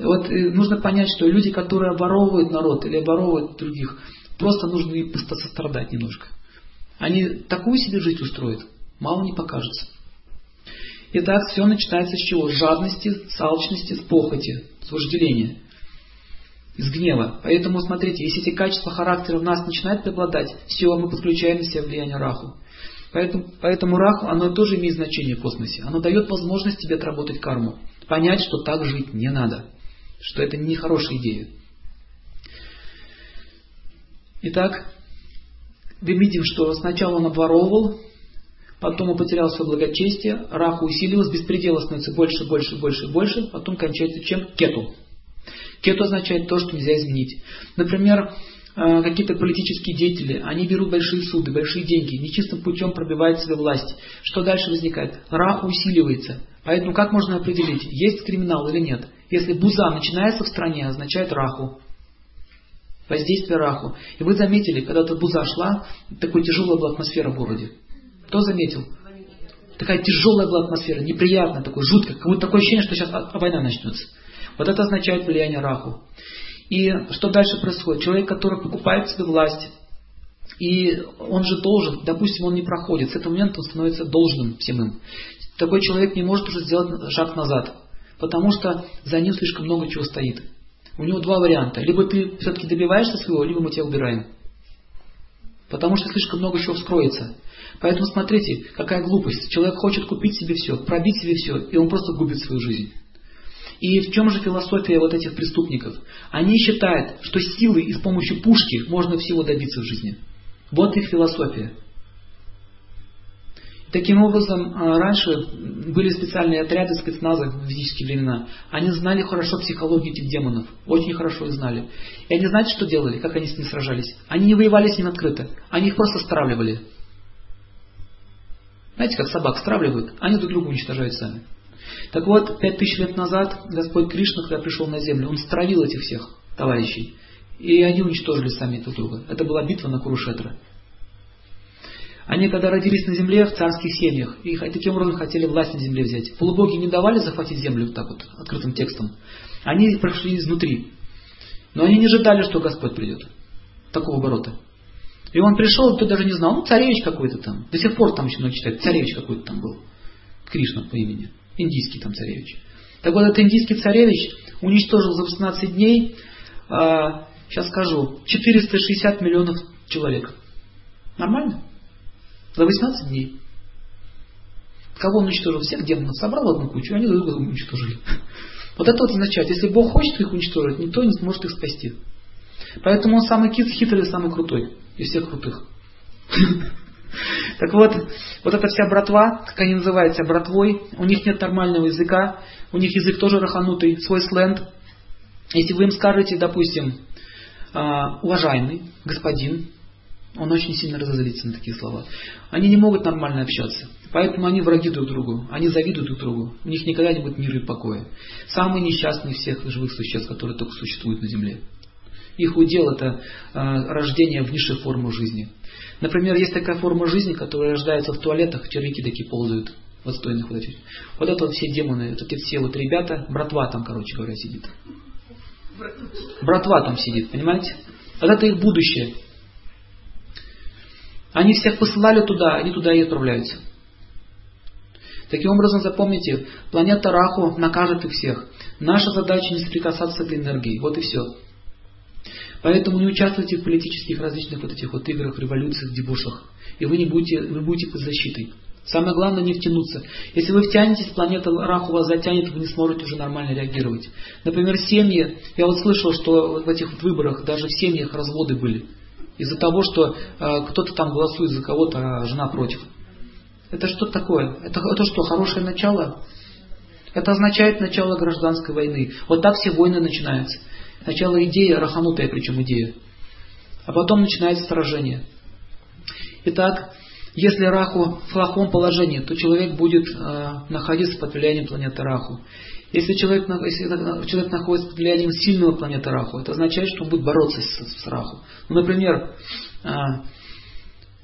Вот э, нужно понять, что люди, которые оборовывают народ или оборовывают других, Просто нужно им сострадать немножко. Они такую себе жизнь устроят, мало не покажется. Итак, все начинается с чего? С жадности, с алчности, с похоти, с вожделения, из гнева. Поэтому, смотрите, если эти качества характера в нас начинают преобладать, все, мы подключаем на себя влияние раху. Поэтому, поэтому раху, оно тоже имеет значение в космосе. Оно дает возможность тебе отработать карму. Понять, что так жить не надо. Что это не хорошая идея. Итак, мы видим, что сначала он обворовывал, потом он потерял свое благочестие, раху усиливалась, беспредела становится больше, больше, больше, больше, потом кончается чем? Кету. Кету означает то, что нельзя изменить. Например, э, какие-то политические деятели, они берут большие суды, большие деньги, нечистым путем пробивают себе власть. Что дальше возникает? Раху усиливается. Поэтому как можно определить, есть криминал или нет? Если буза начинается в стране, означает раху. Воздействие раху. И вы заметили, когда эта буза шла, такой тяжелая была атмосфера в городе. Кто заметил? Такая тяжелая была атмосфера, неприятная, такой жуткая, как будто такое ощущение, что сейчас война начнется. Вот это означает влияние раху. И что дальше происходит? Человек, который покупает себе власть, и он же должен, допустим, он не проходит, с этого момента он становится должным всем им. такой человек не может уже сделать шаг назад, потому что за ним слишком много чего стоит. У него два варианта. Либо ты все-таки добиваешься своего, либо мы тебя убираем. Потому что слишком много чего вскроется. Поэтому смотрите, какая глупость. Человек хочет купить себе все, пробить себе все, и он просто губит свою жизнь. И в чем же философия вот этих преступников? Они считают, что силой и с помощью пушки можно всего добиться в жизни. Вот их философия. Таким образом, а, раньше были специальные отряды спецназа в физические времена. Они знали хорошо психологию этих демонов. Очень хорошо их знали. И они знаете, что делали? Как они с ними сражались? Они не воевали с ними открыто. Они их просто стравливали. Знаете, как собак стравливают, они друг друга уничтожают сами. Так вот, пять тысяч лет назад Господь Кришна, когда пришел на землю, Он стравил этих всех товарищей. И они уничтожили сами друг друга. Это была битва на Курушетра. Они, когда родились на земле, в царских семьях, и таким образом хотели власть на земле взять. Полубоги не давали захватить землю так вот, открытым текстом. Они прошли изнутри. Но они не ожидали, что Господь придет. Такого оборота. И он пришел, кто даже не знал, ну, царевич какой-то там. До сих пор там еще много читают, царевич какой-то там был. Кришна по имени. Индийский там царевич. Так вот, этот индийский царевич уничтожил за 18 дней, а, сейчас скажу, 460 миллионов человек. Нормально? За 18 дней. Кого он уничтожил? Всех демонов собрал одну кучу, они друг друга уничтожили. Вот это вот означает, если Бог хочет их уничтожить, никто не сможет их спасти. Поэтому он самый хитрый и самый крутой из всех крутых. Так вот, вот эта вся братва, как они называют себя братвой, у них нет нормального языка, у них язык тоже раханутый, свой сленг. Если вы им скажете, допустим, «А, уважаемый господин, он очень сильно разозлится на такие слова. Они не могут нормально общаться. Поэтому они враги друг другу. Они завидуют друг другу. У них никогда не будет мира и покоя. Самые несчастные всех живых существ, которые только существуют на Земле. Их удел это э, рождение в низшей формы жизни. Например, есть такая форма жизни, которая рождается в туалетах, червяки такие ползают в отстойных вот этих. Вот это вот все демоны, вот эти все вот ребята, братва там, короче говоря, сидит. Братва там сидит, понимаете? Вот это их будущее. Они всех посылали туда, они туда и отправляются. Таким образом, запомните, планета Раху накажет их всех. Наша задача не соприкасаться этой энергией. Вот и все. Поэтому не участвуйте в политических различных вот этих вот играх, революциях, дебушах. И вы не будете, вы будете под защитой. Самое главное не втянуться. Если вы втянетесь, планета Раху вас затянет, вы не сможете уже нормально реагировать. Например, семьи, я вот слышал, что в этих выборах даже в семьях разводы были. Из-за того, что э, кто-то там голосует за кого-то, а жена против. Это что такое? Это, это что, хорошее начало? Это означает начало гражданской войны. Вот так все войны начинаются. Сначала идея, раханутая причем идея. А потом начинается сражение. Итак, если Раху в плохом положении, то человек будет э, находиться под влиянием планеты Раху. Если человек, если человек находится под влиянием сильного планеты Раху, это означает, что он будет бороться с, с Раху. Ну, например, э,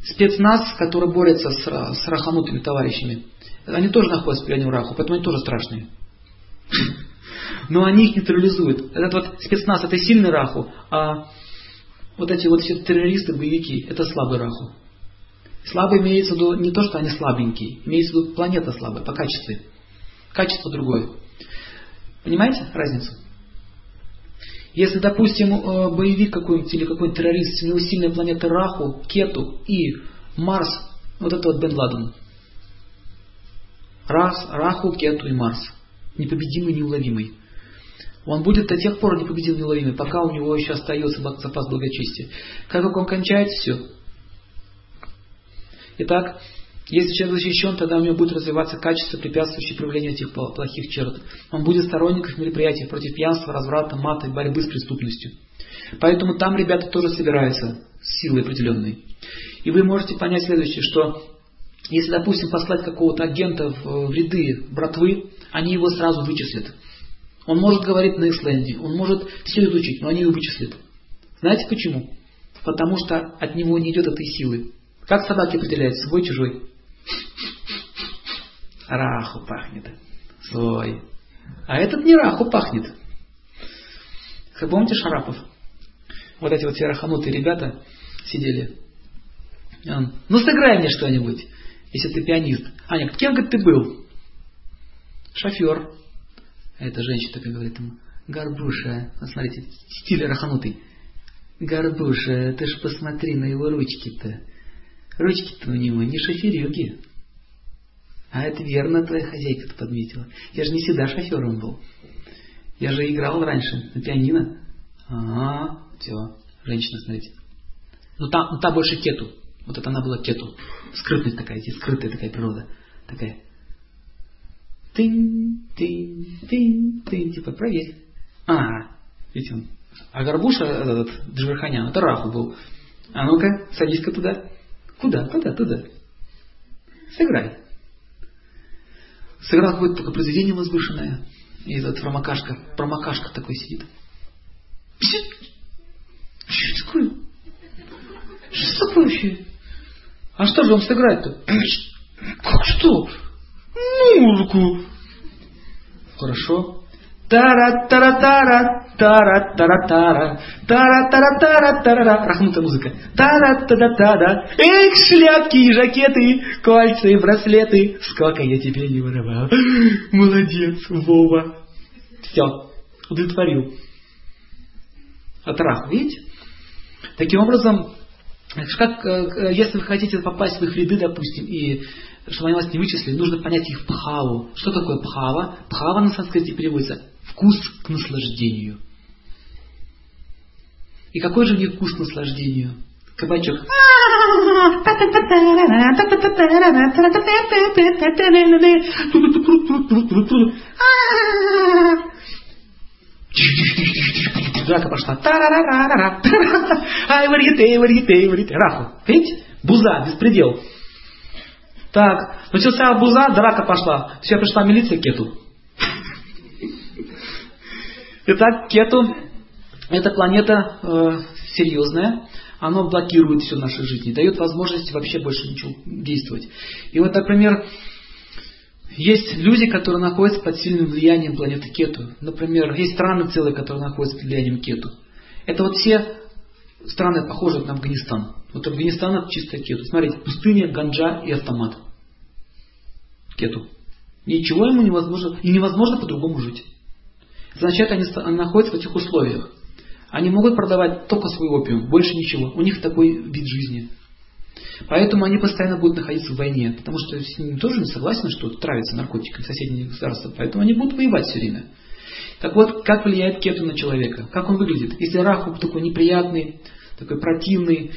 спецназ, который борется с, с раханутыми товарищами, они тоже находятся под влиянием Раху, поэтому они тоже страшные. Но они их нейтрализуют. Этот вот спецназ это сильный Раху, а вот эти вот все террористы, боевики, это слабый Раху. Слабый имеется в виду не то, что они слабенькие, имеется в виду планета слабая по качеству. Качество другое. Понимаете разницу? Если, допустим, э, боевик какой-нибудь или какой-нибудь террорист, у него сильная планета Раху, Кету и Марс, вот это вот Бен Ладен. Раз, Раху, Кету и Марс. Непобедимый, неуловимый. Он будет до тех пор непобедимый, неуловимый, пока у него еще остается запас благочестия. Как только он кончает, все. Итак, если человек защищен, тогда у него будет развиваться качество, препятствующее проявлению этих плохих черт. Он будет сторонником мероприятий против пьянства, разврата, мата и борьбы с преступностью. Поэтому там ребята тоже собираются с силой определенной. И вы можете понять следующее, что если, допустим, послать какого-то агента в ряды братвы, они его сразу вычислят. Он может говорить на Исленде, он может все изучить, но они его вычислят. Знаете почему? Потому что от него не идет этой силы. Как собаки определяют, свой, чужой? Раху пахнет. Свой. А этот не раху пахнет. Вы помните Шарапов? Вот эти вот все раханутые ребята сидели. Он, ну сыграй мне что-нибудь, если ты пианист. Аня, кем ты был? шофер. Эта женщина такая говорит ему, Горбуша, вот смотрите, стиль раханутый. Горбуша, ты ж посмотри на его ручки-то. Ручки-то у него не шоферюги. А это верно твоя хозяйка-то подметила. Я же не всегда шофером был. Я же играл раньше на пианино. Ага, все, женщина, смотрите. Ну та, ну, та больше кету. Вот это она была кету. Скрытность такая, скрытая такая природа. Такая. Тынь, тынь, тынь, тынь. Типа, проверь. А, видите он. А Горбуша, этот Дживерханян, это Раху был. А ну-ка, садись-ка туда. Куда? Куда? Туда. Сыграй. Сыграл какое-то такое произведение возвышенное. И этот промокашка, промокашка такой сидит. Что такое? Что такое вообще? А что же вам сыграть-то? Как что? Музыку. Хорошо тара тара тара тара тара тара тара Рахмута музыка. тара та да та да Эх, шляпки и жакеты, кольца и браслеты, сколько я тебе не воровал. Молодец, Вова. Все, удовлетворил. Отрах, видите? Таким образом, как, э, э, если вы хотите попасть в их ряды, допустим, и чтобы они вас не вычислили, нужно понять их пхаву. Что такое пхава? Пхава на санскрите переводится вкус к наслаждению. И какой же них вкус к наслаждению? Кабачок. Драка пошла. Ай, варьете, варьете, варьете. Раху. Видите? Буза, беспредел. Так, начался буза, драка пошла. Все, пришла милиция Кету. Итак, Кету это планета э, серьезная, она блокирует всю нашу жизнь, дает возможность вообще больше ничего действовать. И вот, например, есть люди, которые находятся под сильным влиянием планеты Кету. Например, есть страны целые, которые находятся под влиянием Кету. Это вот все страны, похожие на Афганистан. Вот Афганистан это чистая Кету. Смотрите, пустыня, ганджа и автомат. Кету. Ничего ему невозможно, и невозможно по-другому жить. Значит, они, находятся в этих условиях. Они могут продавать только свой опиум, больше ничего. У них такой вид жизни. Поэтому они постоянно будут находиться в войне, потому что с ними тоже не согласны, что травятся наркотиками соседние государства. Поэтому они будут воевать все время. Так вот, как влияет кету на человека? Как он выглядит? Если раху такой неприятный, такой противный,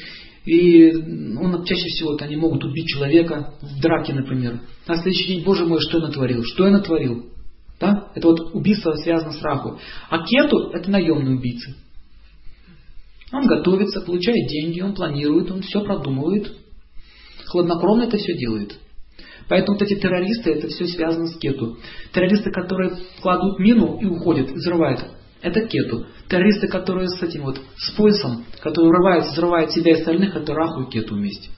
и он чаще всего они могут убить человека в драке, например. На следующий день, боже мой, что я натворил? Что я натворил? Да? Это вот убийство связано с раху. А кету это наемные убийцы. Он готовится, получает деньги, он планирует, он все продумывает. Хладнокровно это все делает. Поэтому вот эти террористы, это все связано с кету. Террористы, которые кладут мину и уходят, взрывают, это кету. Террористы, которые с этим вот, с поясом, которые врывают, взрывают себя и остальных, это раху и кету вместе.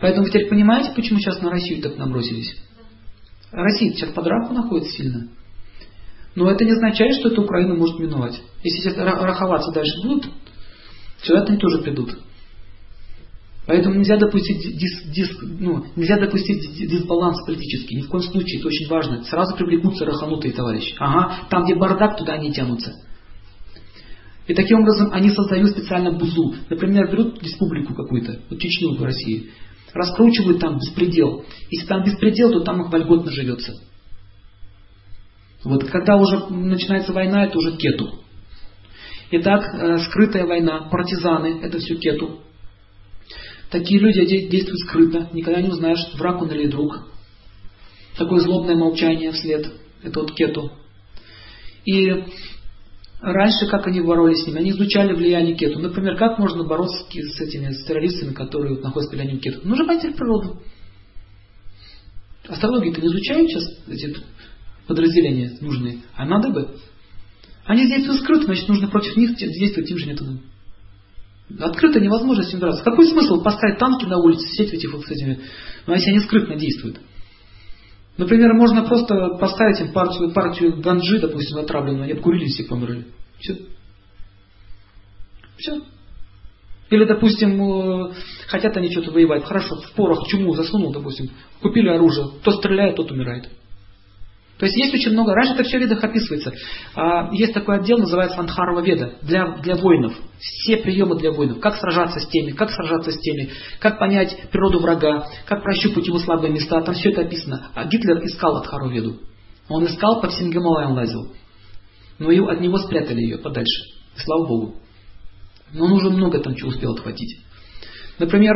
Поэтому вы теперь понимаете, почему сейчас на Россию так набросились? Россия сейчас под раху находится сильно. Но это не означает, что эта Украина может миновать. Если сейчас раховаться дальше будут, сюда они тоже придут. Поэтому нельзя допустить, дис, дис, ну, нельзя допустить дисбаланс политический. Ни в коем случае. Это очень важно. Сразу привлекутся раханутые товарищи. Ага, там, где бардак, туда они тянутся. И таким образом они создают специально бузу. Например, берут республику какую-то, вот Чечню в России, раскручивают там беспредел. Если там беспредел, то там их вольготно живется. Вот когда уже начинается война, это уже кету. Итак, э, скрытая война, партизаны, это все кету. Такие люди действуют скрытно, никогда не узнаешь, враг он или друг. Такое злобное молчание вслед, это вот кету. И раньше, как они боролись с ними, они изучали влияние кету. Например, как можно бороться с этими с террористами, которые вот находятся под влиянием кету? Нужно пойти в природу. Астрологию-то не изучают сейчас эти подразделения нужные, а надо бы. Они действуют скрыто, значит, нужно против них действовать тем же методом. Открыто невозможно с ним драться. Какой смысл поставить танки на улице, сидеть в этих вот с этими, ну, если они скрытно действуют? Например, можно просто поставить им партию, партию ганджи, допустим, отравленную, они обкурились и померли. Все. Все. Или, допустим, э, хотят они что-то воевать. Хорошо, в порох чуму засунул, допустим, купили оружие. Кто стреляет, тот умирает. То есть есть очень много, раньше это все в ведах описывается. А, есть такой отдел, называется Антхарова Веда, для, для воинов. Все приемы для воинов. Как сражаться с теми, как сражаться с теми, как понять природу врага, как прощупать его слабые места. Там все это описано. А Гитлер искал Антхару Веду. Он искал, по всем Гималаям лазил. Но его, от него спрятали ее подальше. Слава Богу. Но он уже много там чего успел отхватить. Например,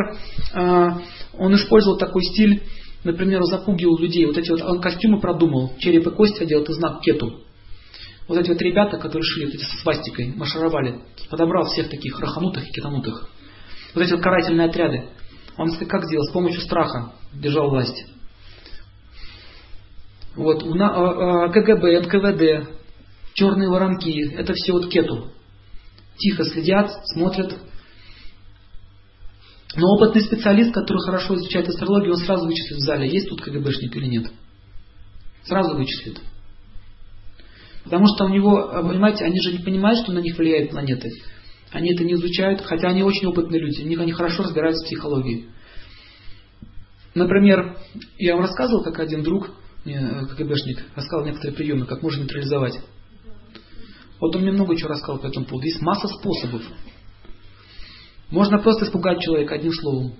а, он использовал такой стиль например, запугивал людей. Вот эти вот, он костюмы продумал, череп и кость одел, это знак кету. Вот эти вот ребята, которые шли вот эти со свастикой, маршировали, подобрал всех таких раханутых и кетанутых. Вот эти вот карательные отряды. Он как сделал? С помощью страха держал власть. Вот, у на, КГБ, НКВД, черные воронки, это все вот кету. Тихо следят, смотрят, но опытный специалист, который хорошо изучает астрологию, он сразу вычислит в зале, есть тут КГБшник или нет. Сразу вычислит. Потому что у него, понимаете, они же не понимают, что на них влияют планеты. Они это не изучают, хотя они очень опытные люди, у них они хорошо разбираются в психологии. Например, я вам рассказывал, как один друг, э, КГБшник, рассказал некоторые приемы, как можно нейтрализовать. Вот он мне много чего рассказал по этому поводу. Есть масса способов. Можно просто испугать человека одним словом.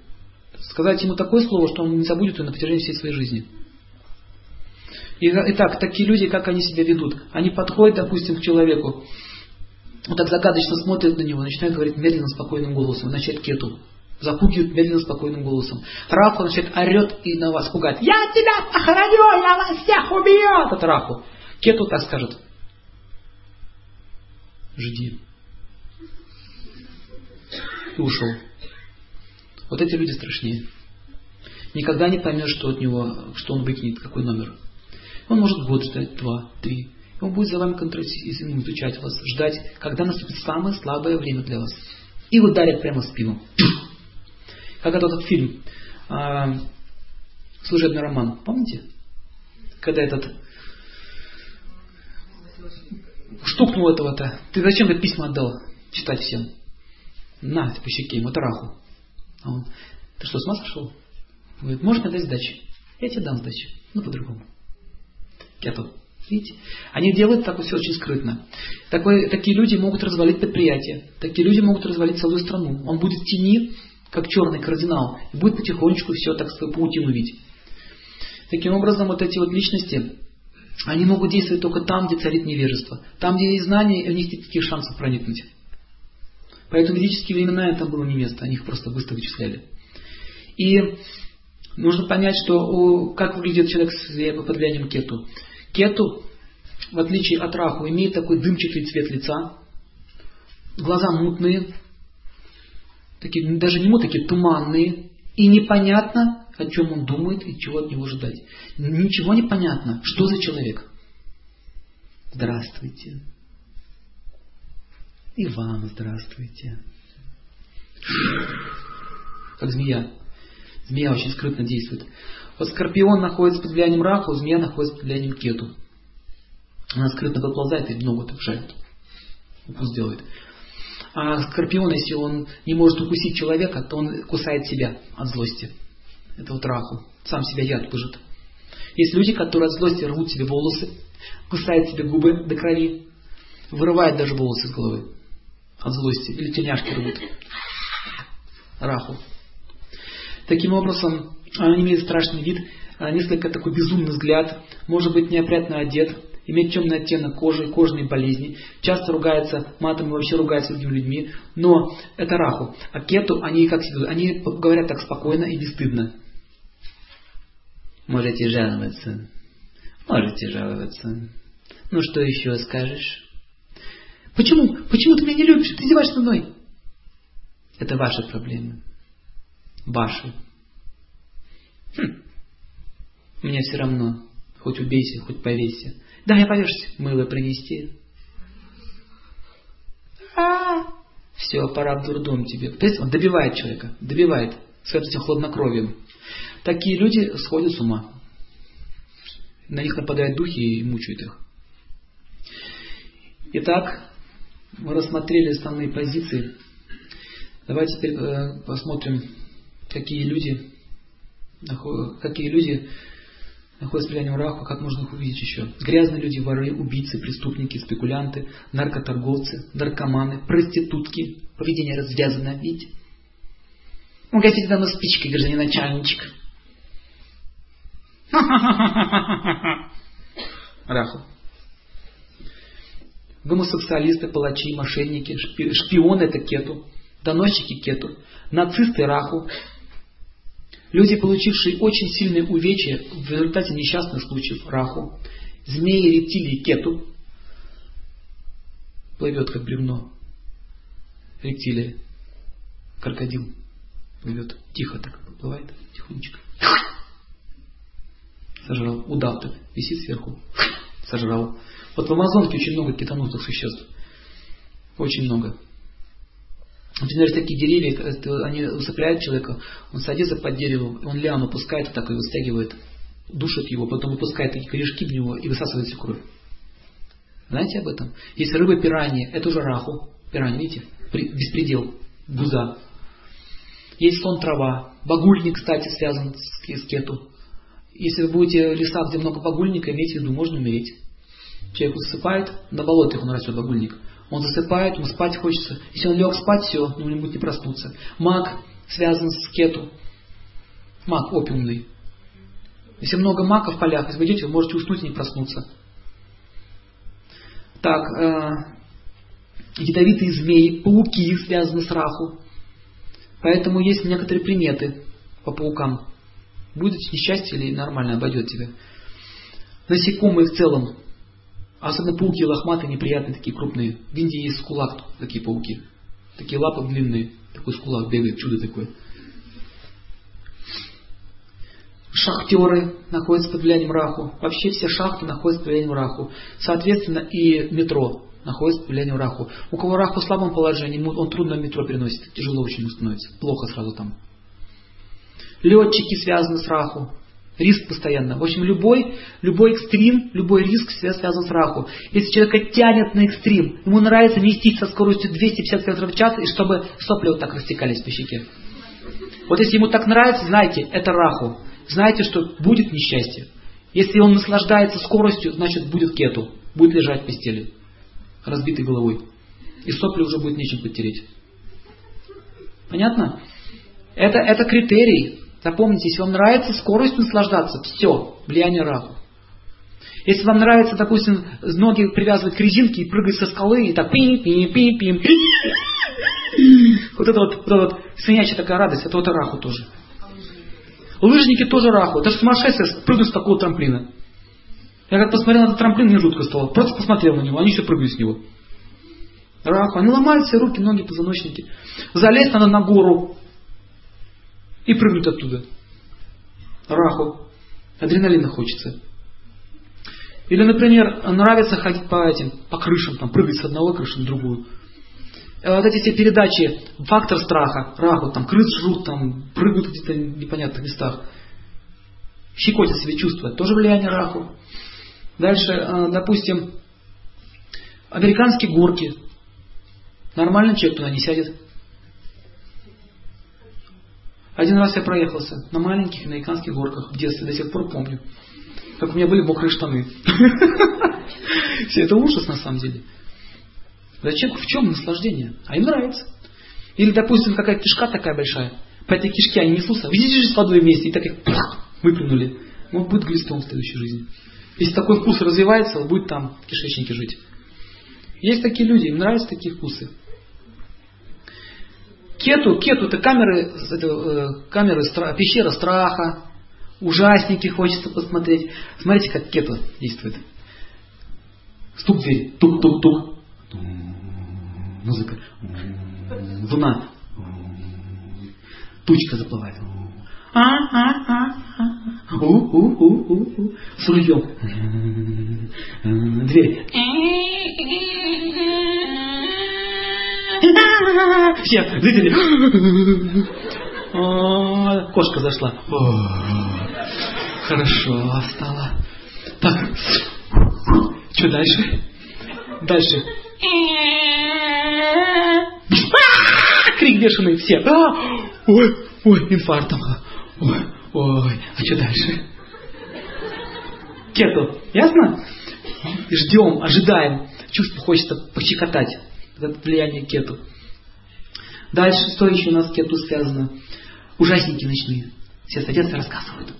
Сказать ему такое слово, что он не забудет его на протяжении всей своей жизни. Итак, такие люди, как они себя ведут? Они подходят, допустим, к человеку, вот так загадочно смотрят на него, начинают говорить медленно, спокойным голосом, начать кету. Запугивают медленно, спокойным голосом. Раху начинает орет и на вас пугать. Я тебя похороню, я вас всех убью! Это Раху. Кету так скажет. Жди и ушел. Вот эти люди страшнее. Никогда не поймешь, что от него, что он выкинет, какой номер. Он может год ждать, два, три. Он будет за вами контролировать, изучать вас, ждать, когда наступит самое слабое время для вас. И ударит прямо в спину. Как этот фильм а, «Служебный роман». Помните? Когда этот штукнул этого-то. Ты зачем ты письма отдал читать всем? На по щеке ему тараху. А он, ты что, с ума сошел? Говорит, можешь мне дать сдачи? Я тебе дам сдачи, но по-другому. Кету. Видите? Они делают так все очень скрытно. Такой, такие люди могут развалить предприятие. Такие люди могут развалить целую страну. Он будет в тени, как черный кардинал, и будет потихонечку все, так сказать, паутину видеть. Таким образом, вот эти вот личности, они могут действовать только там, где царит невежество. Там, где есть знания, у них нет таких шансов проникнуть. Поэтому в времена это было не место, они их просто быстро вычисляли. И нужно понять, что у, как выглядит человек с, под влиянием кету. Кету, в отличие от раху, имеет такой дымчатый цвет лица, глаза мутные, такие, даже не мутные, такие туманные, и непонятно, о чем он думает и чего от него ждать. Ничего не понятно. Что за человек? Здравствуйте. И вам здравствуйте. Как змея. Змея очень скрытно действует. Вот скорпион находится под влиянием раку, змея находится под влиянием кету. Она скрытно подползает и ногу так жалит. Укус делает. А скорпион, если он не может укусить человека, то он кусает себя от злости. Это вот раху. Сам себя яд пыжит. Есть люди, которые от злости рвут себе волосы, кусают себе губы до крови, вырывают даже волосы из головы от злости, или тельняшки рвут. Раху. Таким образом, он имеет страшный вид, а, несколько такой безумный взгляд, может быть неопрятно одет, иметь темный оттенок кожи, кожные болезни, часто ругается матом и вообще ругается другими людьми, но это раху. А кету, они как себя, они говорят так спокойно и бесстыдно. Можете жаловаться. Можете жаловаться. Ну что еще скажешь? Почему? Почему ты меня не любишь? Ты издеваешься мной? Это ваши проблемы. Ваши. Хм. Мне все равно. Хоть убейся, хоть повесься. Да, я повешусь. Мыло принести. А, все, пора в дурдом тебе. То есть он добивает человека, добивает с этим хладнокровием. Такие люди сходят с ума. На них нападают духи и мучают их. Итак, мы рассмотрели основные позиции. Давайте теперь э, посмотрим, какие люди, какие люди находятся под влиянием Раху, как можно их увидеть еще? Грязные люди, воры, убийцы, преступники, спекулянты, наркоторговцы, наркоманы, проститутки. Поведение развязано, видите? Угостите давно спичкой, гражданин начальничек. Раху. Гомосексуалисты, палачи, мошенники, шпионы это кету, доносчики кету, нацисты раху, люди, получившие очень сильные увечья в результате несчастных случаев раху, змеи, рептилии, кету, плывет как бревно, рептилия, крокодил. Плывет, тихо так. Плывает, тихонечко. Сожрал. Удав так висит сверху. Сожрал. Вот в Амазонке очень много китанутых существ. Очень много. Например, такие деревья, они усыпляют человека, он садится под деревом, он лиану пускает, так и выстягивает, душит его, потом выпускает такие корешки в него и высасывает всю кровь. Знаете об этом? Есть рыба пираньи, это уже раху. Пиранья, видите? Беспредел, гуза. Есть слон трава. Багульник, кстати, связан с кету. Если вы будете в лесах, где много багульника, имейте в виду, можно умереть. Человек засыпает, на болотах он растет багульник. Он засыпает, ему спать хочется. Если он лег спать, все, ему будет не проснуться. Маг связан с кету. Маг опиумный. Если много мака в полях, если вы идете, вы можете уснуть и не проснуться. Так, э, ядовитые змеи, пауки связаны с раху. Поэтому есть некоторые приметы по паукам. Будет несчастье или нормально обойдет тебя. Насекомые в целом, особенно пауки лохматые, неприятные, такие крупные. В Индии есть скулак, такие пауки. Такие лапы длинные, такой скулак бегает, чудо такое. Шахтеры находятся под влиянием Раху. Вообще все шахты находятся под влиянием Раху. Соответственно, и метро находится под влиянием Раху. У кого Раху в слабом положении, он трудно метро переносит, тяжело очень ему становится, плохо сразу там. Летчики связаны с Раху, риск постоянно. В общем, любой, любой экстрим, любой риск связан с Раху. Если человека тянет на экстрим, ему нравится нестись со скоростью 250 км в час, и чтобы сопли вот так растекались по щеке. Вот если ему так нравится, знайте, это Раху. Знайте, что будет несчастье. Если он наслаждается скоростью, значит будет кету, будет лежать в постели разбитой головой. И сопли уже будет нечем потереть. Понятно? Это, это критерий. Запомните, если вам нравится скорость наслаждаться, все, влияние раху. Если вам нравится, допустим, ноги привязывать к резинке и прыгать со скалы, и так пим пим пим пим Вот это вот, вот, вот свинячья такая радость, это вот раху тоже. Лыжники тоже раху. Это же сумасшествие прыгнуть с такого трамплина. Я как посмотрел на этот трамплин, мне жутко стало. Просто посмотрел на него, они все прыгают с него. Раху. Они ломают все руки, ноги, позвоночники. Залезть надо на гору и прыгнуть оттуда. Раху. Адреналина хочется. Или, например, нравится ходить по этим, по крышам, там, прыгать с одного крыши на другую. Э, вот эти все передачи, фактор страха, раху, там, крыс жрут, там, прыгают где-то в непонятных местах. Щекотят себе чувства, тоже влияние раху. Дальше, э, допустим, американские горки. Нормальный человек туда не сядет. Один раз я проехался на маленьких американских горках в детстве, до сих пор помню. Как у меня были мокрые штаны. Все это ужас на самом деле. Зачем? В чем наслаждение? А им нравится. Или, допустим, какая-то кишка такая большая. По этой кишке они несутся. Видите же водой вместе. И так их выплюнули. Он будет глистом в следующей жизни. Если такой вкус развивается, он будет там в кишечнике жить. Есть такие люди, им нравятся такие вкусы. Кету, кету это камеры, это, э, камеры пещера страха, ужасники хочется посмотреть. Смотрите, как кету действует. Стук дверь, тук-тук-тук. Музыка. Луна. Тучка заплывает. С рульем. Дверь. Все, зрители. Кошка зашла. Хорошо стало. Так, что дальше? Дальше. Крик бешеный, все. Ой, ой, инфарктом. Ой, ой, а что дальше? кету. Ясно? Ждем, ожидаем. Чувство хочется пощекотать. Это влияние кету. Дальше, что еще у нас кету связано? Ужасники ночные. Все садятся, рассказывают.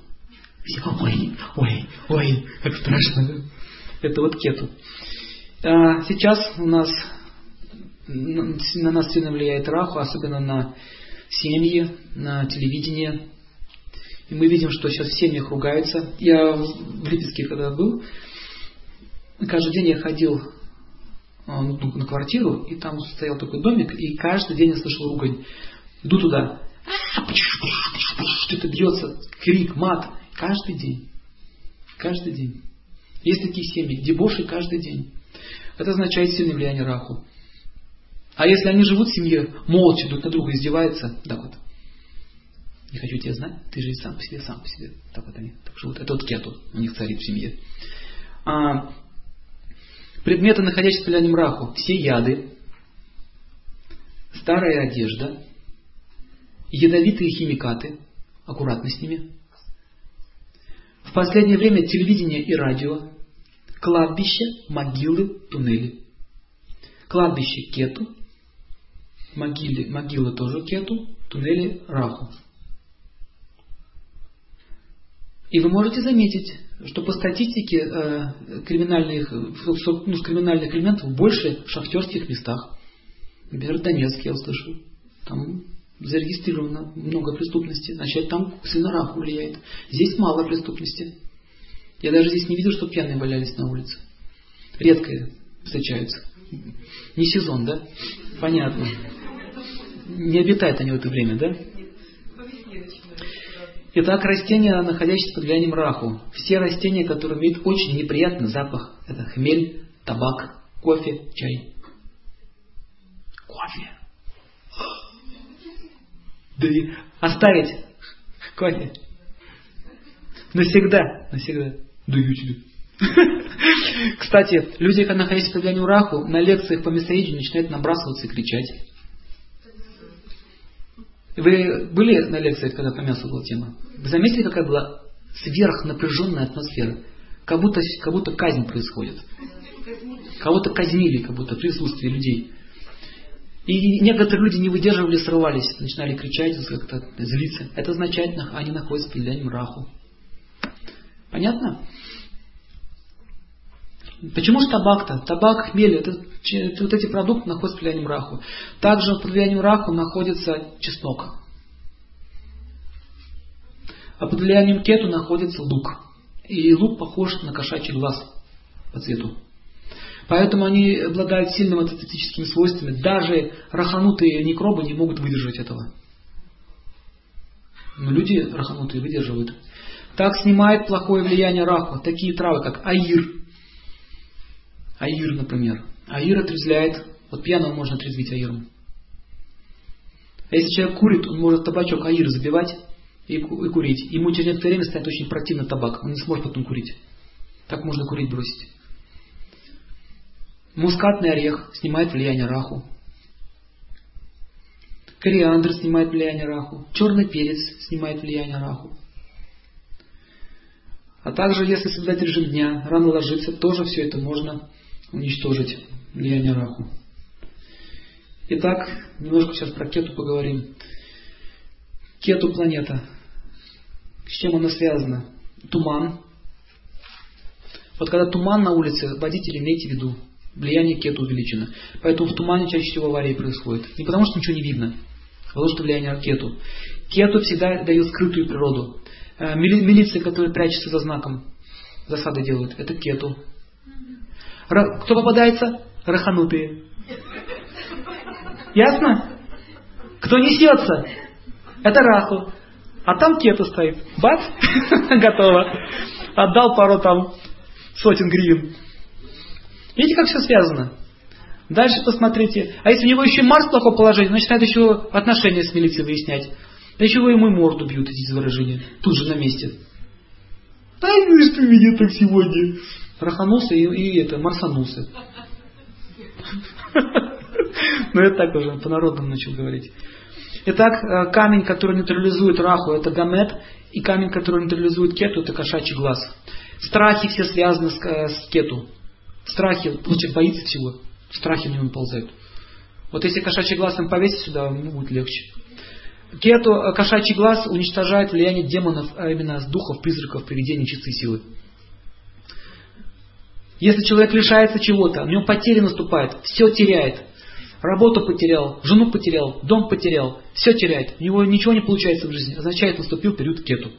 Все, ой, ой, ой, как страшно. Это вот кету. А сейчас у нас на нас сильно влияет раху, особенно на семьи, на телевидение. И мы видим, что сейчас в семьях ругаются. Я в Липецке когда был, каждый день я ходил а, на квартиру, и там стоял такой домик, и каждый день я слышал ругань. Иду туда. Что-то бьется, крик, мат. Каждый день. Каждый день. Есть такие семьи, дебоши каждый день. Это означает сильное влияние раху. А если они живут в семье, молча друг на друга издеваются, так вот. Не хочу тебя знать, ты же сам по себе, сам по себе. Так вот они так живут. Это вот кету у них царит в семье. А, предметы, находящиеся под влиянием раху, все яды, старая одежда, ядовитые химикаты, аккуратно с ними. В последнее время телевидение и радио, кладбища, могилы, туннели. Кладбище кету, могиле, могила тоже кету, туннели раху. И вы можете заметить, что по статистике э, криминальных, ну, криминальных элементов больше в шахтерских местах. Например, в Донецке я услышал. Там зарегистрировано много преступности. Значит, там сильно раху влияет. Здесь мало преступности. Я даже здесь не видел, что пьяные валялись на улице. Редко встречаются. Не сезон, да? Понятно. Не обитают они в это время, да? Итак, растения, находящиеся под влиянием раху. Все растения, которые имеют очень неприятный запах. Это хмель, табак, кофе, чай. Кофе. Да и оставить кофе. Навсегда. Навсегда. Даю тебе. Кстати, люди, находясь под влиянием раху, на лекциях по мясоедению начинают набрасываться и кричать. Вы были на лекциях, когда по мясу была тема? Вы заметили, какая была сверхнапряженная атмосфера? Как будто, как будто казнь происходит. Кого-то казнили, как будто в присутствии людей. И некоторые люди не выдерживали, срывались, начинали кричать, как-то злиться. Это означает, что они находятся под влиянием раху. Понятно? Почему же табак-то? Табак, хмель, это, это, вот эти продукты находятся под влиянием раху. Также под влиянием раху находится чеснок. А под влиянием кету находится лук. И лук похож на кошачий глаз по цвету. Поэтому они обладают сильными антисептическими свойствами. Даже раханутые микробы не могут выдержать этого. Но люди раханутые выдерживают. Так снимает плохое влияние раху. Такие травы, как аир, Аир, например. Аир отрезвляет. Вот пьяного можно отрезвить аиром. А если человек курит, он может табачок аир забивать и, и курить. Ему через некоторое время станет очень противно табак. Он не сможет потом курить. Так можно курить бросить. Мускатный орех снимает влияние раху. Кориандр снимает влияние раху. Черный перец снимает влияние раху. А также, если соблюдать режим дня, рано ложиться, тоже все это можно уничтожить влияние Раху. Итак, немножко сейчас про Кету поговорим. Кету планета. С чем она связана? Туман. Вот когда туман на улице, водители имейте в виду, влияние кету увеличено. Поэтому в тумане чаще всего аварии происходят. Не потому что ничего не видно, а потому что влияние кету. Кету всегда дает скрытую природу. Э, милиция, которая прячется за знаком, засады делают, это кету. Кто попадается? Раханутые. Ясно? Кто несется? Это раху. А там кету стоит. Бац, готово. Отдал пару там сотен гривен. Видите, как все связано? Дальше посмотрите. А если у него еще Марс в плохом положении, начинает еще отношения с милицией выяснять. Да еще его ему морду бьют, эти выражения. Тут же на месте. Да ну что меня так сегодня? Раханулся и, и это, марсанулся. Ну, это так уже, по-народному начал говорить. Итак, э, камень, который нейтрализует раху, это гамет, и камень, который нейтрализует кету, это кошачий глаз. Страхи все связаны с, э, с кету. Страхи, человек боится всего, страхи на него ползают. Вот если кошачий глаз им повесить сюда, ему будет легче. Кету, э, кошачий глаз уничтожает влияние демонов, а именно духов, призраков, привидений, чистой силы. Если человек лишается чего-то, у него потери наступает, все теряет. Работу потерял, жену потерял, дом потерял, все теряет. У него ничего не получается в жизни. Означает, наступил период кету.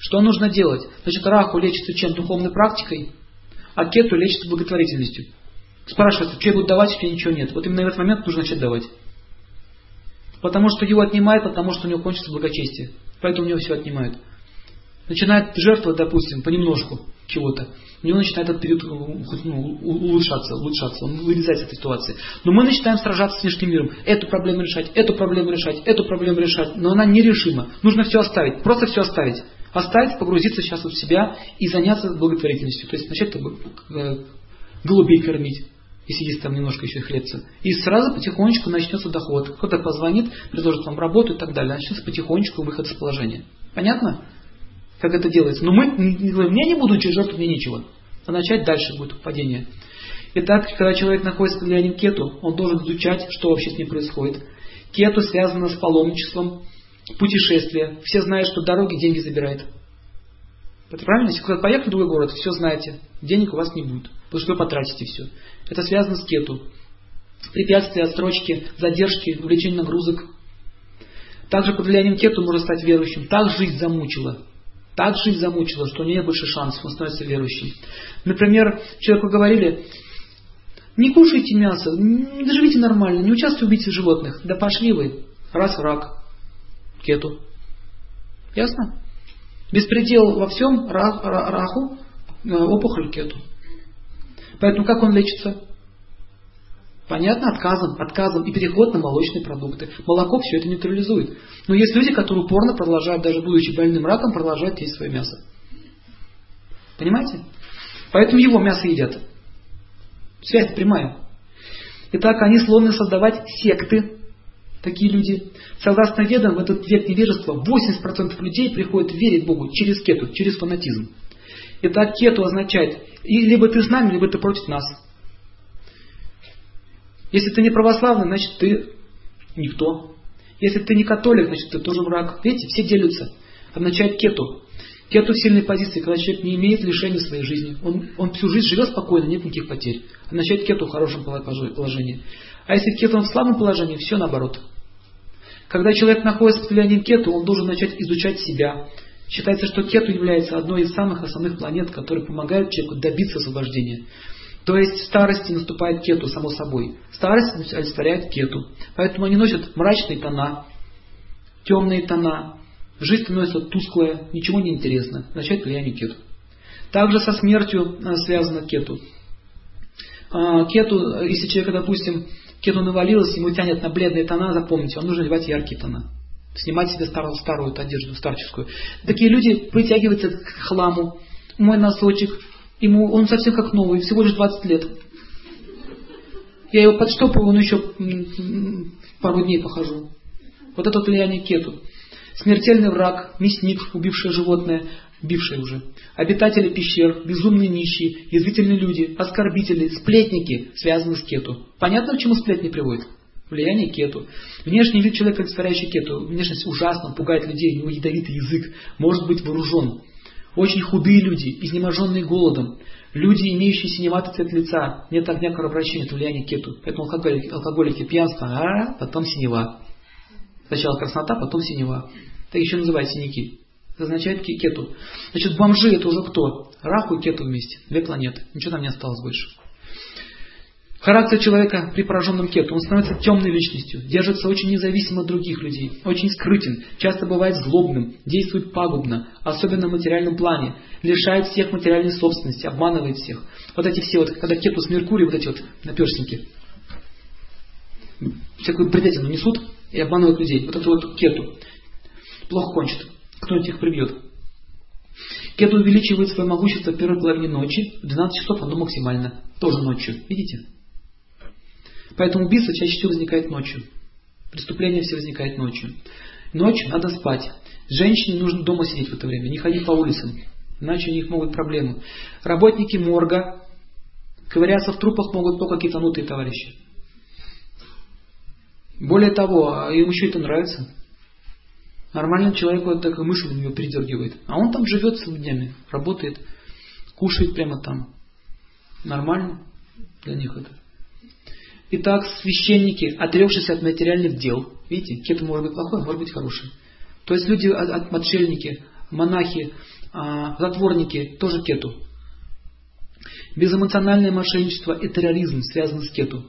Что нужно делать? Значит, раху лечится чем? Духовной практикой, а кету лечится благотворительностью. Спрашивается, что я буду давать, если ничего нет. Вот именно в этот момент нужно начать давать. Потому что его отнимает, потому что у него кончится благочестие. Поэтому у него все отнимают. Начинает жертвовать, допустим, понемножку чего-то. У него начинает этот период ну, улучшаться, улучшаться, он вылезает из этой ситуации. Но мы начинаем сражаться с внешним миром. Эту проблему решать, эту проблему решать, эту проблему решать. Но она нерешима. Нужно все оставить, просто все оставить. Оставить, погрузиться сейчас в себя и заняться благотворительностью. То есть начать э, голубей кормить если есть там немножко еще хлебца. И сразу потихонечку начнется доход. Кто-то позвонит, предложит вам работу и так далее. Начнется потихонечку выход из положения. Понятно? Как это делается? Но мы не говорим, я не буду жертвовать, мне нечего. А начать дальше будет падение. Итак, когда человек находится под влиянием кету, он должен изучать, что вообще с ним происходит. Кету связано с паломничеством, путешествия. Все знают, что дороги деньги забирает. Это правильно? Если куда-то поехали в другой город, все знаете, денег у вас не будет, потому что вы потратите все. Это связано с кету. Препятствия, отстрочки, задержки, увлечение нагрузок. Также под влиянием кету можно стать верующим. Так жизнь замучила. Так жизнь замучила, что у нее больше шансов, он становится верующим. Например, человеку говорили, не кушайте мясо, не живите нормально, не участвуйте в убийстве животных. Да пошли вы, раз враг, кету. Ясно? Беспредел во всем, раху, э, опухоль кету. Поэтому как он лечится? Понятно? Отказом, отказом и переход на молочные продукты. Молоко все это нейтрализует. Но есть люди, которые упорно продолжают, даже будучи больным раком, продолжают есть свое мясо. Понимаете? Поэтому его мясо едят. Связь прямая. Итак, они склонны создавать секты, такие люди. Согласно ведам, в этот век невежества 80% людей приходят верить Богу через кету, через фанатизм. Итак, кету означает, либо ты с нами, либо ты против нас. Если ты не православный, значит ты никто. Если ты не католик, значит ты тоже враг. Видите, все делятся. Означает кету. Кету в сильной позиции, когда человек не имеет лишения в своей жизни. Он, он всю жизнь живет спокойно, нет никаких потерь. Означает кету в хорошем положении. А если кету в слабом положении, все наоборот. Когда человек находится под влиянием кету, он должен начать изучать себя. Считается, что кету является одной из самых основных планет, которые помогают человеку добиться освобождения. То есть в старости наступает кету, само собой. Старость олицетворяет кету. Поэтому они носят мрачные тона, темные тона. Жизнь становится тусклая, ничего не интересно. Начать влияние кету. Также со смертью э, связано кету. А, кету, если человек, допустим, кету навалилось, ему тянет на бледные тона, запомните, вам нужно одевать яркие тона. Снимать себе старую, старую одежду, старческую. Такие люди притягиваются к хламу. Мой носочек, Ему, он совсем как новый, всего лишь 20 лет. Я его подштопаю, он еще пару дней похожу. Вот это влияние кету. Смертельный враг, мясник, убившее животное, бившее уже. Обитатели пещер, безумные нищие, язвительные люди, оскорбители, сплетники, связаны с кету. Понятно, к чему сплетни приводят? Влияние кету. Внешний вид человека, олицетворяющий кету. Внешность ужасно, пугает людей, у него ядовитый язык, может быть вооружен. Очень худые люди, изнеможенные голодом, люди, имеющие синеватый цвет лица, нет огня кровообращения, это влияние кету. Поэтому алкоголики, алкоголики пьянство, а потом синева. Сначала краснота, потом синева. Так еще называют синяки. Это означает кету. Значит, бомжи это уже кто? Раху и кету вместе. Две планеты. Ничего там не осталось больше. Характер человека при пораженном кету, он становится темной личностью, держится очень независимо от других людей, очень скрытен, часто бывает злобным, действует пагубно, особенно в материальном плане, лишает всех материальной собственности, обманывает всех. Вот эти все, вот, когда кету с Меркурием, вот эти вот наперстники, всякую бредятину несут и обманывают людей. Вот это вот кету. Плохо кончит. Кто-нибудь их прибьет. Кету увеличивает свое могущество в первой половине ночи, в 12 часов оно максимально, тоже ночью. Видите? Поэтому убийство чаще всего возникает ночью. Преступление все возникает ночью. Ночью надо спать. Женщине нужно дома сидеть в это время, не ходить по улицам. Иначе у них могут проблемы. Работники морга ковыряться в трупах могут только китанутые товарищи. Более того, им еще это нравится. Нормальный человек вот такой мысль на него передергивает. А он там живет целыми днями, работает, кушает прямо там. Нормально для них это. Итак, священники, отрекшись от материальных дел, видите, кето может быть плохой, может быть хороший. То есть люди, отшельники, монахи, а, затворники, тоже кету. Безэмоциональное мошенничество и терроризм связаны с кету.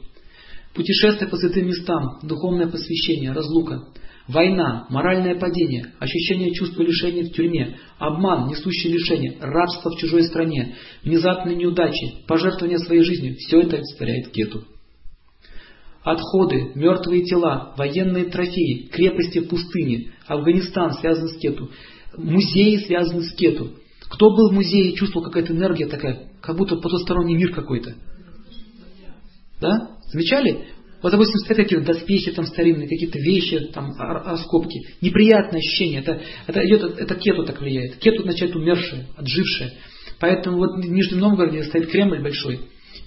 Путешествие по святым местам, духовное посвящение, разлука, война, моральное падение, ощущение чувства лишения в тюрьме, обман, несущий лишение, рабство в чужой стране, внезапные неудачи, пожертвование своей жизнью – все это олицетворяет кету. Отходы, мертвые тела, военные трофеи, крепости в пустыне, Афганистан связан с кету, музеи связаны с кету. Кто был в музее и чувствовал какая-то энергия такая, как будто потусторонний мир какой-то? Да? Замечали? Вот, допустим, стоят какие-то доспехи там старинные, какие-то вещи, там, раскопки. Неприятное ощущение. Это, это идет, это кету так влияет. Кету означает умершее, отжившее. Поэтому вот в Нижнем Новгороде стоит Кремль большой.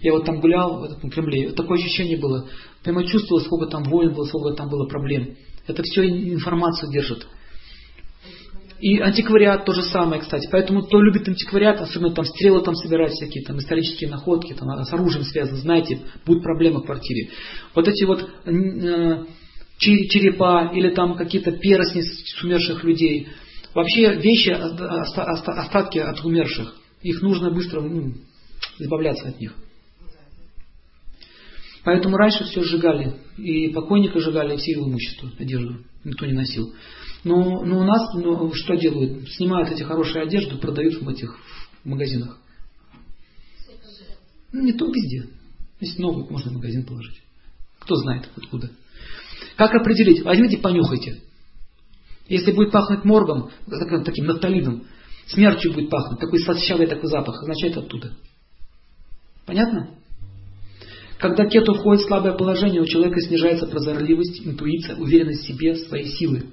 Я вот там гулял в этом Кремле. Такое ощущение было. Прямо чувствовал, сколько там войн было, сколько там было проблем. Это все информацию держит. И антиквариат то же самое, кстати. Поэтому кто любит антиквариат, особенно там стрелы там собирать всякие, там исторические находки, там с оружием связаны, знаете, будет проблема в квартире. Вот эти вот э, черепа или там какие-то перстни с умерших людей. Вообще вещи, остатки от умерших. Их нужно быстро ну, избавляться от них. Поэтому раньше все сжигали. И покойника сжигали, и все его имущество, одежду. Никто не носил. Но, но у нас ну, что делают? Снимают эти хорошие одежды, продают в этих в магазинах. Ну, не то везде. Если новый, можно в магазин положить. Кто знает откуда. Как определить? Возьмите, понюхайте. Если будет пахнуть моргом, таким, нафталином, смертью будет пахнуть, такой сладчавый такой запах, означает оттуда. Понятно? Когда кету входит в слабое положение, у человека снижается прозорливость, интуиция, уверенность в себе, своей силы.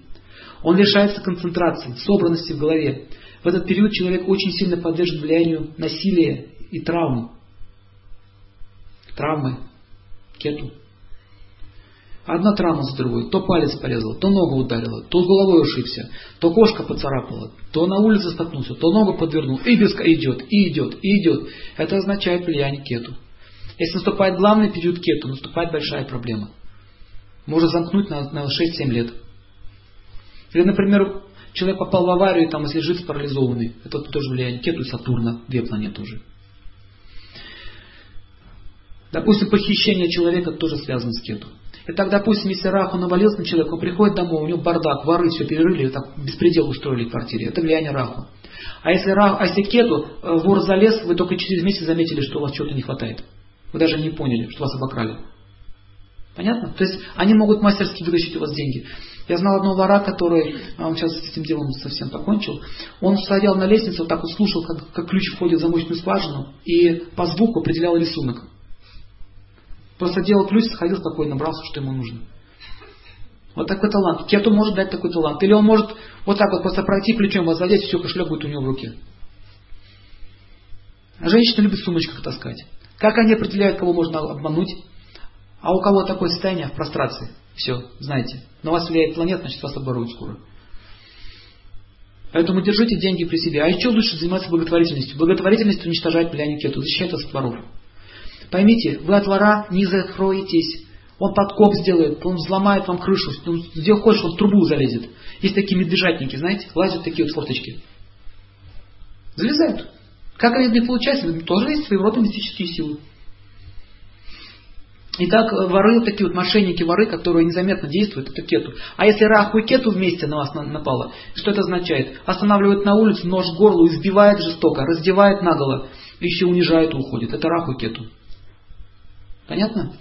Он лишается концентрации, собранности в голове. В этот период человек очень сильно подвержен влиянию насилия и травм. Травмы. Кету. Одна травма за другой. То палец порезала, то ногу ударила, то с головой ушибся, то кошка поцарапала, то на улице столкнулся, то ногу подвернул. И беска идет, и идет, и идет. Это означает влияние кету. Если наступает главный период кету, наступает большая проблема. Можно замкнуть на, на 6-7 лет. Или, например, человек попал в аварию, там, если жив парализованный, это тоже влияет Кету и Сатурна, две планеты уже. Допустим, похищение человека тоже связано с кету. Итак, допустим, если Раху навалился на человека, он приходит домой, у него бардак, воры все перерыли, так беспредел устроили в квартире. Это влияние Раху. А если, Раху, а если кету, э, вор залез, вы только через месяц заметили, что у вас чего-то не хватает. Вы даже не поняли, что вас обокрали. Понятно? То есть они могут мастерски вытащить у вас деньги. Я знал одного вора, который, а он сейчас с этим делом совсем покончил, он стоял на лестнице, вот так вот слушал, как, как ключ входит в замочную скважину, и по звуку определял рисунок. Просто делал ключ, сходил спокойно, брался, что ему нужно. Вот такой талант. Кету может дать такой талант. Или он может вот так вот просто пройти ключом, вас задеть, все, кошелек будет у него в руке. А женщина любит в сумочках таскать. Как они определяют, кого можно обмануть? А у кого такое состояние в прострации? Все, знаете. На вас влияет планета, значит вас оборуют скоро. Поэтому держите деньги при себе. А еще лучше заниматься благотворительностью. Благотворительность уничтожает влияние кету, защищает от воров. Поймите, вы от вора не закроетесь. Он подкоп сделает, он взломает вам крышу, где хочешь, он в трубу залезет. Есть такие медвежатники, знаете, лазят такие вот форточки. Залезают. Как они не получаются, тоже есть своего рода мистические силы. Итак, воры, такие вот мошенники, воры, которые незаметно действуют, это кету. А если раху и кету вместе на вас напало, что это означает? Останавливает на улице, нож в горло, избивает жестоко, раздевает наголо, еще унижает и уходит. Это раху и кету. Понятно?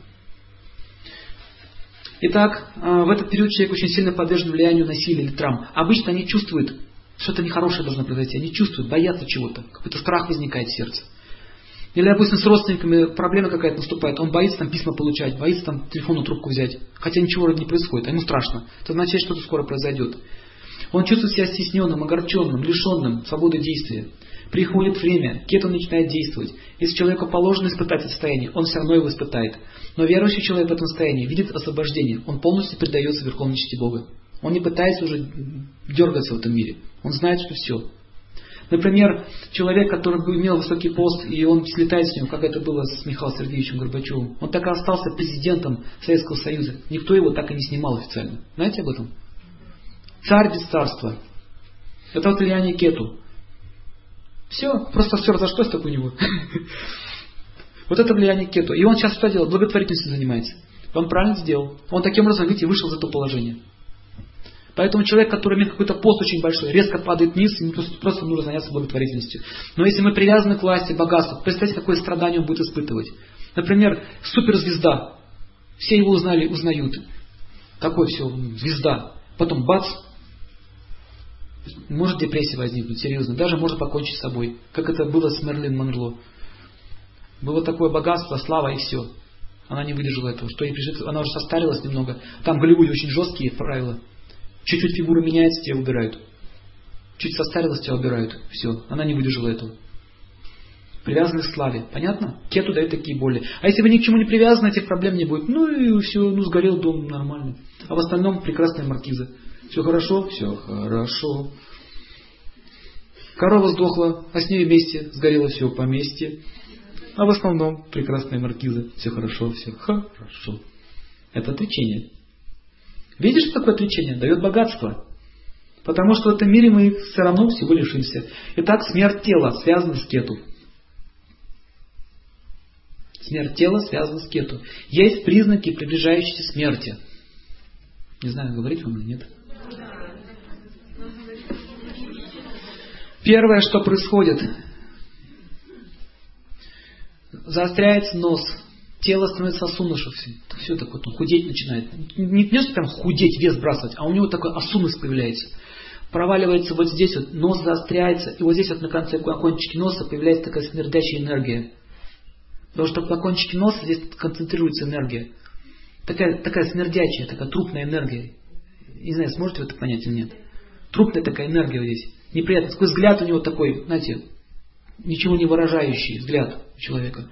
Итак, а, в этот период человек очень сильно подвержен влиянию насилия или травм. Обычно они чувствуют, что-то нехорошее должно произойти. Они чувствуют, боятся чего-то. Какой-то страх возникает в сердце. Или, допустим, с родственниками проблема какая-то наступает, он боится там письма получать, боится там телефонную трубку взять, хотя ничего вроде не происходит, а ему страшно. Это означает, что что-то скоро произойдет. Он чувствует себя стесненным, огорченным, лишенным свободы действия. Приходит время, кету начинает действовать. Если человеку положено испытать это состояние, он все равно его испытает. Но верующий человек в этом состоянии видит освобождение. Он полностью предается верховной части Бога. Он не пытается уже дергаться в этом мире. Он знает, что все. Например, человек, который имел высокий пост, и он слетает с ним, как это было с Михаилом Сергеевичем Горбачевым. Он так и остался президентом Советского Союза. Никто его так и не снимал официально. Знаете об этом? Царь без царства. Это вот влияние кету. Все, просто все разошлось так у него. Вот это влияние кету. И он сейчас что делает? Благотворительностью занимается. Он правильно сделал. Он таким образом, видите, вышел из этого положения. Поэтому человек, который имеет какой-то пост очень большой, резко падает вниз, ему просто, просто нужно заняться благотворительностью. Но если мы привязаны к власти, богатству, представьте, какое страдание он будет испытывать. Например, суперзвезда. Все его узнали, узнают. Такой все, звезда. Потом бац, может депрессия возникнуть, серьезно. Даже может покончить с собой. Как это было с Мерлин Монро. Было такое богатство, слава и все. Она не выдержала этого. Что ей прижит, она уже состарилась немного. Там в Голливуде очень жесткие правила. Чуть-чуть фигура меняется, тебя убирают. Чуть состарилась, тебя убирают. Все, она не выдержала этого. Привязаны к славе. Понятно? Кету дают такие боли. А если вы ни к чему не привязаны, этих проблем не будет. Ну и все, ну сгорел дом нормально. А в остальном прекрасная маркиза. Все хорошо? Все хорошо. Корова сдохла, а с ней вместе сгорело все поместье. А в основном прекрасная маркиза. Все хорошо, все хорошо. Это отречение. Видишь, что такое отречение? Дает богатство. Потому что в этом мире мы все равно всего лишимся. Итак, смерть тела связана с кету. Смерть тела связана с кету. Есть признаки приближающейся смерти. Не знаю, говорить вам или нет. Первое, что происходит, заостряется нос, тело становится осунувшимся, все такое, он худеть начинает. Не просто прям худеть, вес сбрасывать, а у него такой осунность появляется. Проваливается вот здесь вот, нос заостряется, и вот здесь вот на конце на кончике носа появляется такая смердящая энергия. Потому что на кончике носа здесь концентрируется энергия. Такая, такая смердячая, такая трупная энергия. Не знаю, сможете вы это понять или нет. Трупная такая энергия вот здесь. Неприятно. Такой взгляд у него такой, знаете, ничего не выражающий взгляд человека.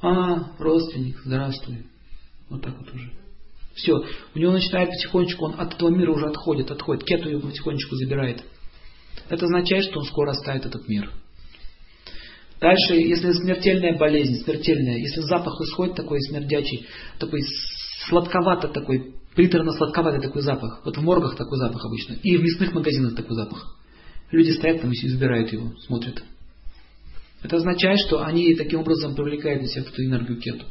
А, родственник, здравствуй. Вот так вот уже. Все. У него начинает потихонечку, он от этого мира уже отходит, отходит. Кету его потихонечку забирает. Это означает, что он скоро оставит этот мир. Дальше, если смертельная болезнь, смертельная, если запах исходит такой смердячий, такой сладковато такой, приторно-сладковатый такой запах. Вот в моргах такой запах обычно. И в мясных магазинах такой запах. Люди стоят там и избирают его, смотрят. Это означает, что они таким образом привлекают на себя эту энергию кету.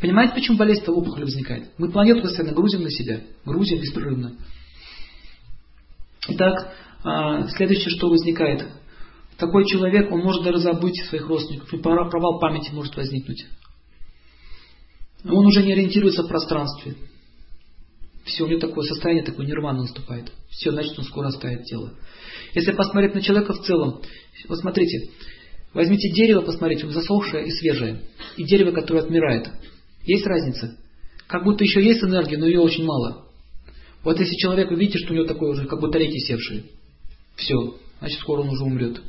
Понимаете, почему болезнь-то опухоль возникает? Мы планету постоянно грузим на себя, грузим беспрерывно. Итак, а, следующее, что возникает. Такой человек, он может даже забыть своих родственников, и провал памяти может возникнуть. Он уже не ориентируется в пространстве. Все, у него такое состояние, такое нирвана наступает. Все, значит, он скоро оставит тело. Если посмотреть на человека в целом, вот смотрите, возьмите дерево, посмотрите, засохшее и свежее, и дерево, которое отмирает. Есть разница? Как будто еще есть энергия, но ее очень мало. Вот если человек, вы видите, что у него такое уже, как будто реки севшие. Все, значит, скоро он уже умрет.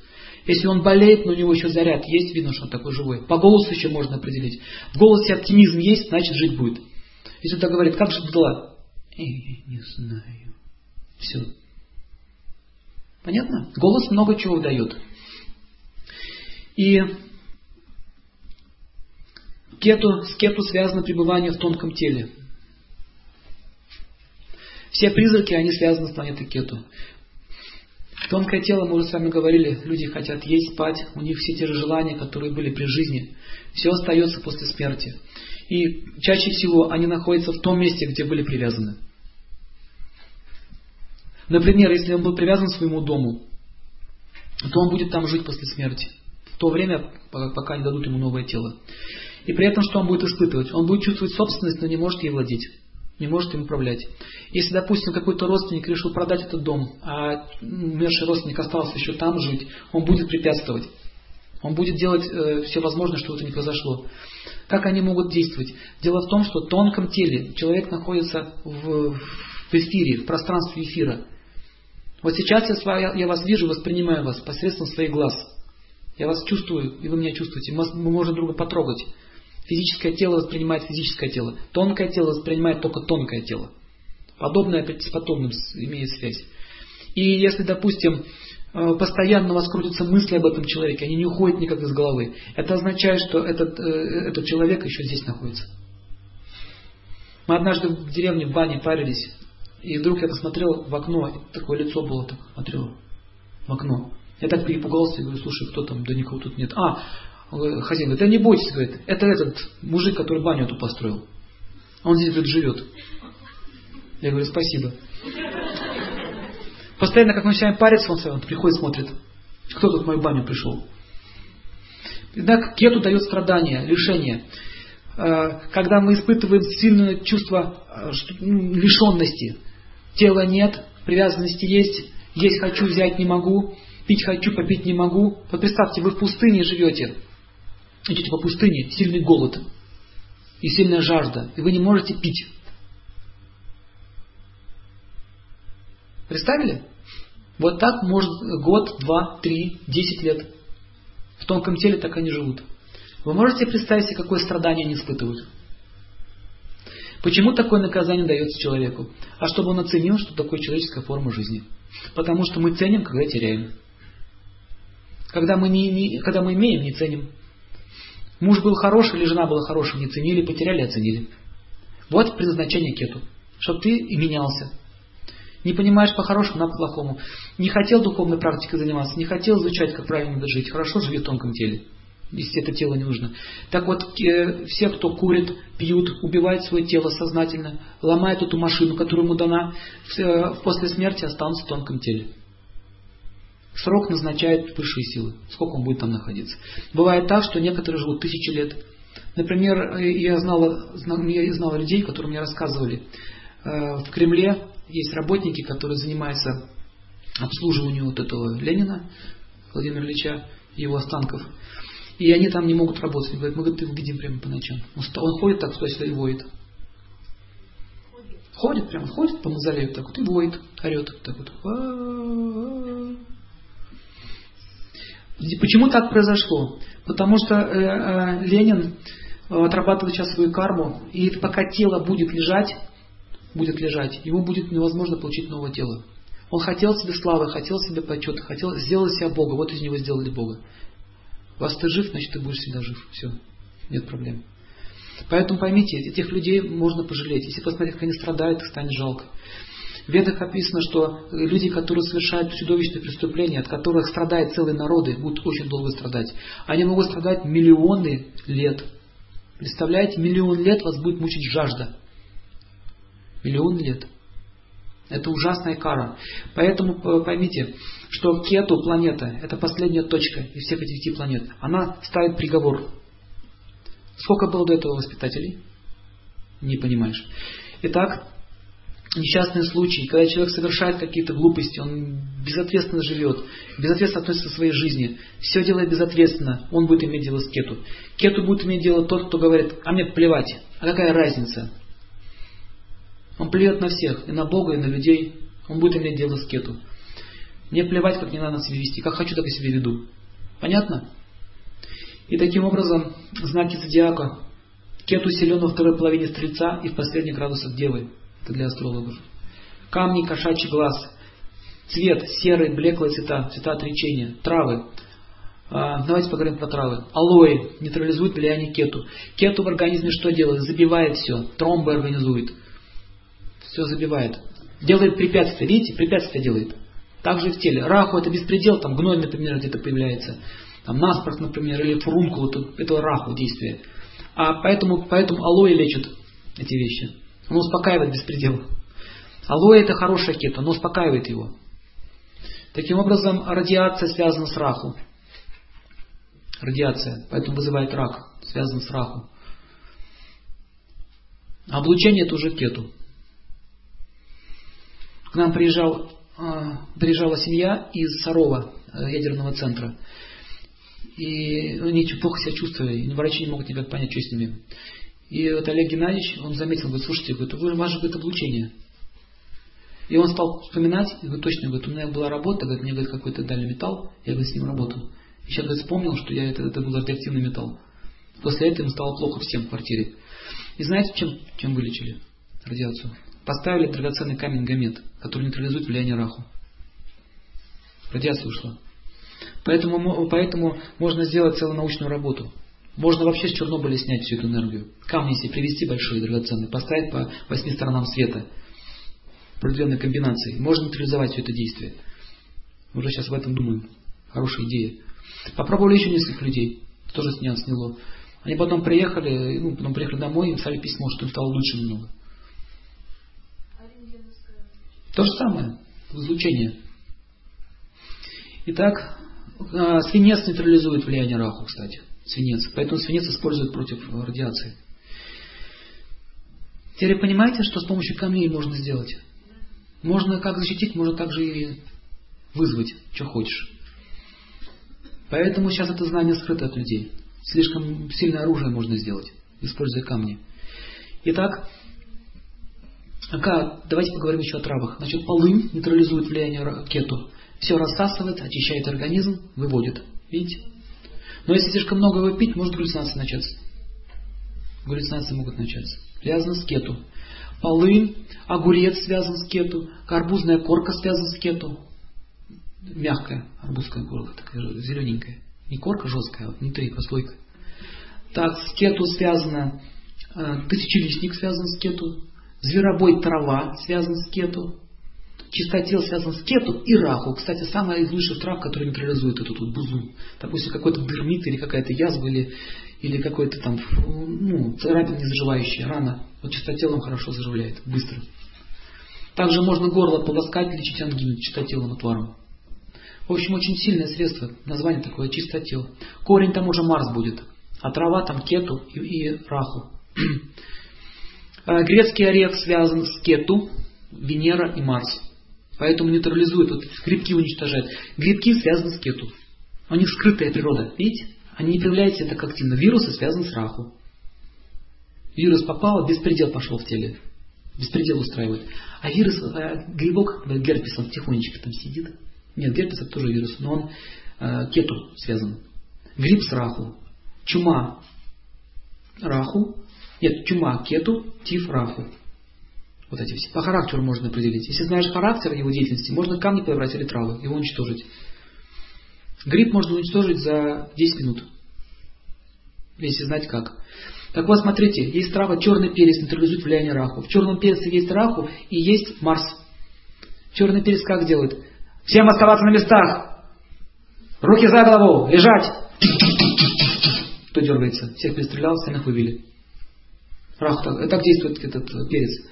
Если он болеет, но у него еще заряд есть, видно, что он такой живой. По голосу еще можно определить. В голосе оптимизм есть, значит жить будет. Если он так говорит, как же дела? Эй, не знаю. Все. Понятно? Голос много чего дает. И кету, с кету связано пребывание в тонком теле. Все призраки, они связаны с планетой кету. Тонкое тело, мы уже с вами говорили, люди хотят есть, спать, у них все те же желания, которые были при жизни. Все остается после смерти. И чаще всего они находятся в том месте, где были привязаны. Например, если он был привязан к своему дому, то он будет там жить после смерти. То время, пока не дадут ему новое тело. И при этом что он будет испытывать? Он будет чувствовать собственность, но не может ей владеть. Не может им управлять. Если, допустим, какой-то родственник решил продать этот дом, а умерший родственник остался еще там жить, он будет препятствовать. Он будет делать э, все возможное, чтобы это не произошло. Как они могут действовать? Дело в том, что в тонком теле человек находится в, в эфире, в пространстве эфира. Вот сейчас я, я вас вижу, воспринимаю вас посредством своих глаз. Я вас чувствую, и вы меня чувствуете. Мы можем друга потрогать. Физическое тело воспринимает физическое тело. Тонкое тело воспринимает только тонкое тело. Подобное опять с подобным имеет связь. И если, допустим, э, постоянно у вас крутятся мысли об этом человеке, они не уходят никак из головы, это означает, что этот, э, этот человек еще здесь находится. Мы однажды в деревне в бане парились, и вдруг я посмотрел в окно, такое лицо было, так смотрел в окно. Я так перепугался, говорю, слушай, кто там, да никого тут нет. А, хозяин говорит, да не бойтесь, говорит, это этот мужик, который баню эту построил. Он здесь, говорит, живет. Я говорю, спасибо. Постоянно, как мы с вами парится, он, он приходит, смотрит, кто тут в мою баню пришел. Итак, кету дает страдания, лишение. Э, Когда мы испытываем сильное чувство э, ну, лишенности, тела нет, привязанности есть, есть хочу, взять не могу, пить хочу, попить не могу. Вот представьте, вы в пустыне живете, идете по пустыне, сильный голод и сильная жажда, и вы не можете пить. Представили? Вот так может год, два, три, десять лет. В тонком теле так они живут. Вы можете представить себе, какое страдание они испытывают? Почему такое наказание дается человеку? А чтобы он оценил, что такое человеческая форма жизни. Потому что мы ценим, когда теряем. Когда мы, не, не- когда мы имеем, не ценим. Муж был хороший или жена была хорошей, не ценили, потеряли, оценили. Вот предназначение кету. Чтобы ты и менялся. Не понимаешь по-хорошему, на по-плохому. Не хотел духовной практикой заниматься, не хотел изучать, как правильно надо жить. Хорошо живи в тонком теле. Если это тело не нужно. Так вот, э, все, кто курит, пьют, убивают свое тело сознательно, ломают эту машину, которая ему дана, э, после смерти останутся в тонком теле. Срок назначает высшие силы. Сколько он будет там находиться. Бывает так, что некоторые живут тысячи лет. Например, э, я знала, зна- я знала людей, которые мне рассказывали, э, в Кремле есть работники, которые занимаются обслуживанием вот этого Ленина, Владимира Ильича, его останков. И они там не могут работать. Говорят, мы говорит, его видим прямо по ночам. Он ходит так туда-сюда и воет. Ходит прямо, ходит по мавзолею так вот и воет, орет так вот. Почему так произошло? Потому что э, э, Ленин э, отрабатывает сейчас свою карму, и пока тело будет лежать, будет лежать, ему будет невозможно получить новое тело. Он хотел себе славы, хотел себе почета, хотел сделать себя Бога, вот из него сделали Бога. Вас ты жив, значит ты будешь всегда жив. Все, нет проблем. Поэтому поймите, этих людей можно пожалеть. Если посмотреть, как они страдают, их станет жалко. В Ведах описано, что люди, которые совершают чудовищные преступления, от которых страдают целые народы, будут очень долго страдать. Они могут страдать миллионы лет. Представляете, миллион лет вас будет мучить жажда. Миллион лет. Это ужасная кара. Поэтому э, поймите, что Кету, планета, это последняя точка из всех этих планет. Она ставит приговор. Сколько было до этого воспитателей? Не понимаешь. Итак, несчастные случаи, когда человек совершает какие-то глупости, он безответственно живет, безответственно относится к своей жизни, все делает безответственно, он будет иметь дело с кету. Кету будет иметь дело тот, кто говорит, а мне плевать, а какая разница? Он плюет на всех, и на Бога, и на людей, он будет иметь дело с кету. Мне плевать, как не надо себя вести, как хочу, так и себя веду. Понятно? И таким образом, знаки зодиака, кету силен во второй половине стрельца и в последних градусах девы. Это для астрологов. Камни, кошачий глаз, цвет, серый, блеклые цвета, цвета отречения, травы. А, Давайте поговорим про травы. Алоэ нейтрализует влияние кету. Кету в организме что делает? Забивает все, тромбы организует. Все забивает. Делает препятствия. Видите, препятствия делает. Также и в теле. Раху это беспредел, там гной, например, где-то появляется. Там наспорт, например, или фурункул, это, это раху действие. А поэтому, поэтому алоэ лечит эти вещи. Оно успокаивает беспредел. Алоэ это хорошая кета, оно успокаивает его. Таким образом, радиация связана с раху. Радиация, поэтому вызывает рак, связан с раху. А облучение это уже кету. К нам приезжал, э, приезжала семья из Сарова, э, ядерного центра. И они очень плохо себя чувствовали, врачи не могут никак понять, что с ними. И вот Олег Геннадьевич, он заметил, говорит, слушайте, говорит, у вас же говорит, облучение. И он стал вспоминать, и говорит, точно, говорит, у меня была работа, говорит, мне говорит, какой-то дали металл, я говорит, с ним работал. И сейчас говорит, вспомнил, что я, это, это был радиоактивный металл. После этого ему стало плохо всем в квартире. И знаете, чем, чем вылечили радиацию? Поставили драгоценный камень гамет, который нейтрализует влияние раху. Радиация ушла. Поэтому, поэтому можно сделать целую научную работу. Можно вообще с Чернобыля снять всю эту энергию. Камни себе привезти большие, драгоценные, поставить по восьми сторонам света. Определенной комбинации. Можно нейтрализовать все это действие. Уже сейчас в этом думаем. Хорошая идея. Попробовали еще несколько людей. Тоже сняло, сняло. Они потом приехали, ну, потом приехали домой, им писали письмо, что им стало лучше немного. То же самое. Излучение. Итак, а, свинец нейтрализует влияние раху, кстати. Свинец. Поэтому свинец используют против радиации. Теперь понимаете, что с помощью камней можно сделать? Можно как защитить, можно также и вызвать, что хочешь. Поэтому сейчас это знание скрыто от людей. Слишком сильное оружие можно сделать, используя камни. Итак, давайте поговорим еще о травах. Значит, полынь нейтрализует влияние кету. Все рассасывает, очищает организм, выводит. Видите? Но если слишком много его пить, может галлюцинации начаться. Галлюцинации могут начаться. Связано с кету. Полынь, огурец связан с кету, карбузная корка связана с кету. Мягкая арбузская корка, такая зелененькая. Не корка жесткая, а внутри прослойка. Так, с кету связано, э, тысячелистник связан с кету, зверобой трава связан с кету, чистотел связан с кету и раху. Кстати, самая из лучших трав, которая нейтрализует эту тут бузу. Допустим, какой-то дермит или какая-то язва или, или какой-то там, ну, царапина не заживающая, рана. Вот чистотелом хорошо заживляет, быстро. Также можно горло полоскать, лечить ангину чистотелом отваром. В общем, очень сильное средство. Название такое чистотел. Корень там уже Марс будет. А трава там кету и, и раху. Э, грецкий орех связан с кету, Венера и Марс. Поэтому нейтрализует, вот грибки уничтожает. Грибки связаны с кету. У них скрытая природа. Видите? Они не проявляются так активно. Вирусы связаны с раху. Вирус попал, беспредел пошел в теле. Беспредел устраивает. А вирус, э, грибок, герпес, он тихонечко там сидит. Нет, герпес это тоже вирус, но он э, кету связан. Грипп с раху. Чума раху. Нет, чума кету, тиф раху. Вот эти все. По характеру можно определить. Если знаешь характер его деятельности, можно камни подобрать или травы, его уничтожить. Гриб можно уничтожить за 10 минут. Если знать как. Так вот, смотрите, есть трава черный перец, нейтрализует влияние раху. В черном перце есть раху и есть Марс. Черный перец как делает? Всем оставаться на местах. Руки за голову, лежать. Кто дергается? Всех перестрелял, остальных вывели. Раху так, так действует этот перец.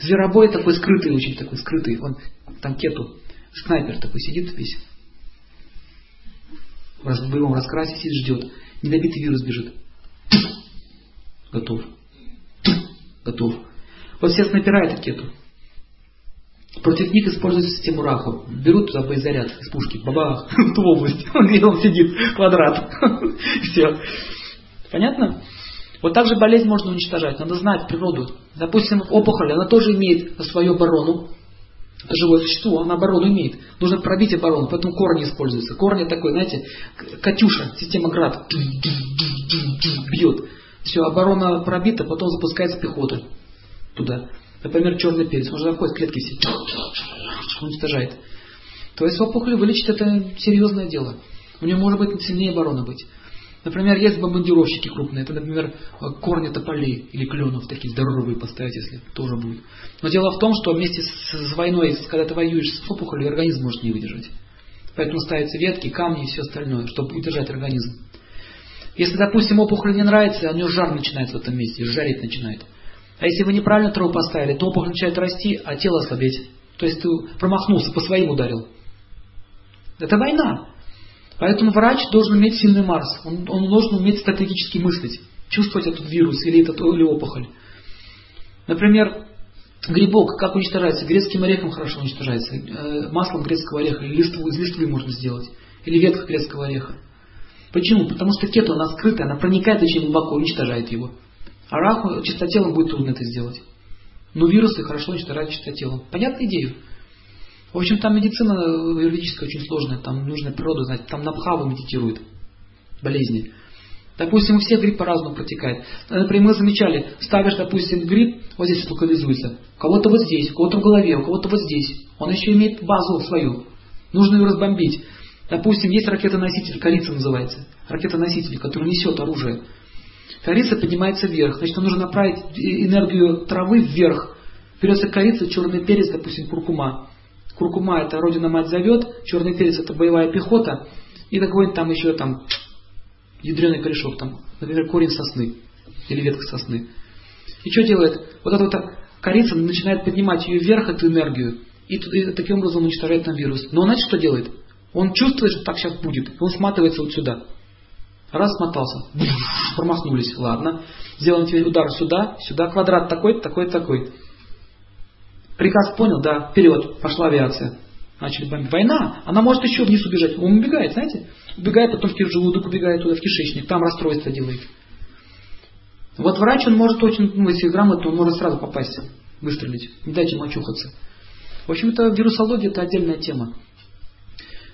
Зверобой такой скрытый, очень такой скрытый. Он там кету, снайпер такой сидит весь. В боевом раскрасе сидит, ждет. Недобитый вирус бежит. Готов. Готов. Вот снайпера это кету. Против них используют систему Раху. Берут туда боезаряд из пушки, бабах, в ту область, он сидит, квадрат. Все. Понятно? Вот так же болезнь можно уничтожать. Надо знать природу. Допустим, опухоль, она тоже имеет свою оборону. Это живое существо, она оборону имеет. Нужно пробить оборону, поэтому корни используются. Корни такой, знаете, Катюша, система град. Бьет. Все, оборона пробита, потом запускается пехота туда. Например, черный перец. Он же заходит, клетки все уничтожает. То есть опухоль вылечить это серьезное дело. У него может быть сильнее оборона быть. Например, есть бомбардировщики крупные, это, например, корни тополей или кленов, такие здоровые поставить, если тоже будет. Но дело в том, что вместе с, с войной, когда ты воюешь с опухолью, организм может не выдержать. Поэтому ставятся ветки, камни и все остальное, чтобы удержать организм. Если, допустим, опухоль не нравится, у нее жар начинается в этом месте, жарить начинает. А если вы неправильно траву поставили, то опухоль начинает расти, а тело ослабеть. То есть ты промахнулся, по своим ударил. Это война. Поэтому врач должен иметь сильный Марс. Он, он должен уметь стратегически мыслить, чувствовать этот вирус или, этот, или опухоль. Например, грибок, как уничтожается? Грецким орехом хорошо уничтожается. Э, маслом грецкого ореха, или листву, из листвы можно сделать. Или ветка грецкого ореха. Почему? Потому что кету, она скрытая, она проникает очень глубоко, уничтожает его. А раху чистотелом будет трудно это сделать. Но вирусы хорошо уничтожают чистотелом. Понятная идея? В общем, там медицина юридическая очень сложная, там нужно природу знать, там на Бхаву медитирует болезни. Допустим, у всех грипп по-разному протекает. Например, мы замечали, ставишь, допустим, грипп, вот здесь локализуется. У кого-то вот здесь, у кого-то в голове, у кого-то вот здесь. Он еще имеет базу свою. Нужно ее разбомбить. Допустим, есть ракета-носитель, корица называется. Ракета-носитель, который несет оружие. Корица поднимается вверх. Значит, нужно направить энергию травы вверх. Берется корица, черный перец, допустим, куркума. Куркума это родина мать зовет, черный перец это боевая пехота. И какой-нибудь там еще там ядреный корешок, там, например, корень сосны или ветка сосны. И что делает? Вот эта вот корица начинает поднимать ее вверх, эту энергию, и, и таким образом уничтожает там вирус. Но он знаете, что делает? Он чувствует, что так сейчас будет. Он сматывается вот сюда. Раз смотался. Промахнулись. Ладно. Сделаем теперь удар сюда, сюда. Квадрат такой, такой, такой. Приказ понял? Да. Вперед. Пошла авиация. Начали бомбить. Война. Она может еще вниз убежать. Он убегает, знаете? Убегает, потом в желудок убегает туда, в кишечник. Там расстройство делает. Вот врач, он может очень, ну, если грамотно, он может сразу попасть, выстрелить. Не дайте ему очухаться. В общем, это вирусология, это отдельная тема.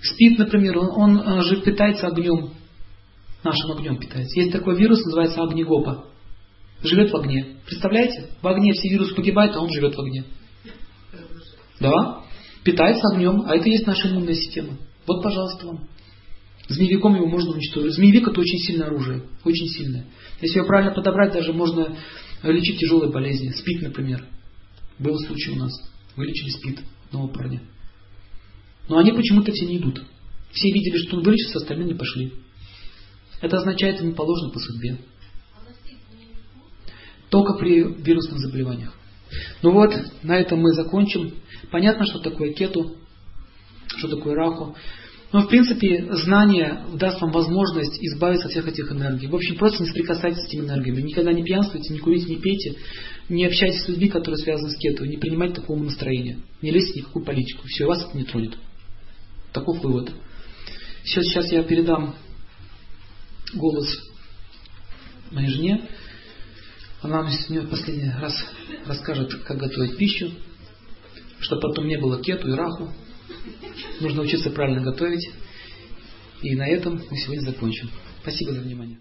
Спит, например, он, он э, же питается огнем, нашим огнем питается. Есть такой вирус, называется огнегопа. Живет в огне. Представляете? В огне все вирусы погибают, а он живет в огне. Да? Питается огнем, а это и есть наша иммунная система. Вот, пожалуйста, вам. Змеевиком его можно уничтожить. Змеевик это очень сильное оружие. Очень сильное. Если его правильно подобрать, даже можно лечить тяжелые болезни. Спит, например. Был случай у нас. Вылечили спит одного парня. Но они почему-то все не идут. Все видели, что он вылечится, остальные не пошли. Это означает, ему положено по судьбе. Только при вирусных заболеваниях. Ну вот, на этом мы закончим. Понятно, что такое кету, что такое раху. Но, в принципе, знание даст вам возможность избавиться от всех этих энергий. В общем, просто не соприкасайтесь с этими энергиями. Никогда не пьянствуйте, не курите, не пейте. Не общайтесь с людьми, которые связаны с кету. Не принимайте такого настроения. Не лезьте в никакую политику. Все, вас это не тронет. Таков вывод. Сейчас, сейчас я передам голос моей жене. Она мне последний раз расскажет, как готовить пищу, чтобы потом не было кету и раху. Нужно учиться правильно готовить. И на этом мы сегодня закончим. Спасибо за внимание.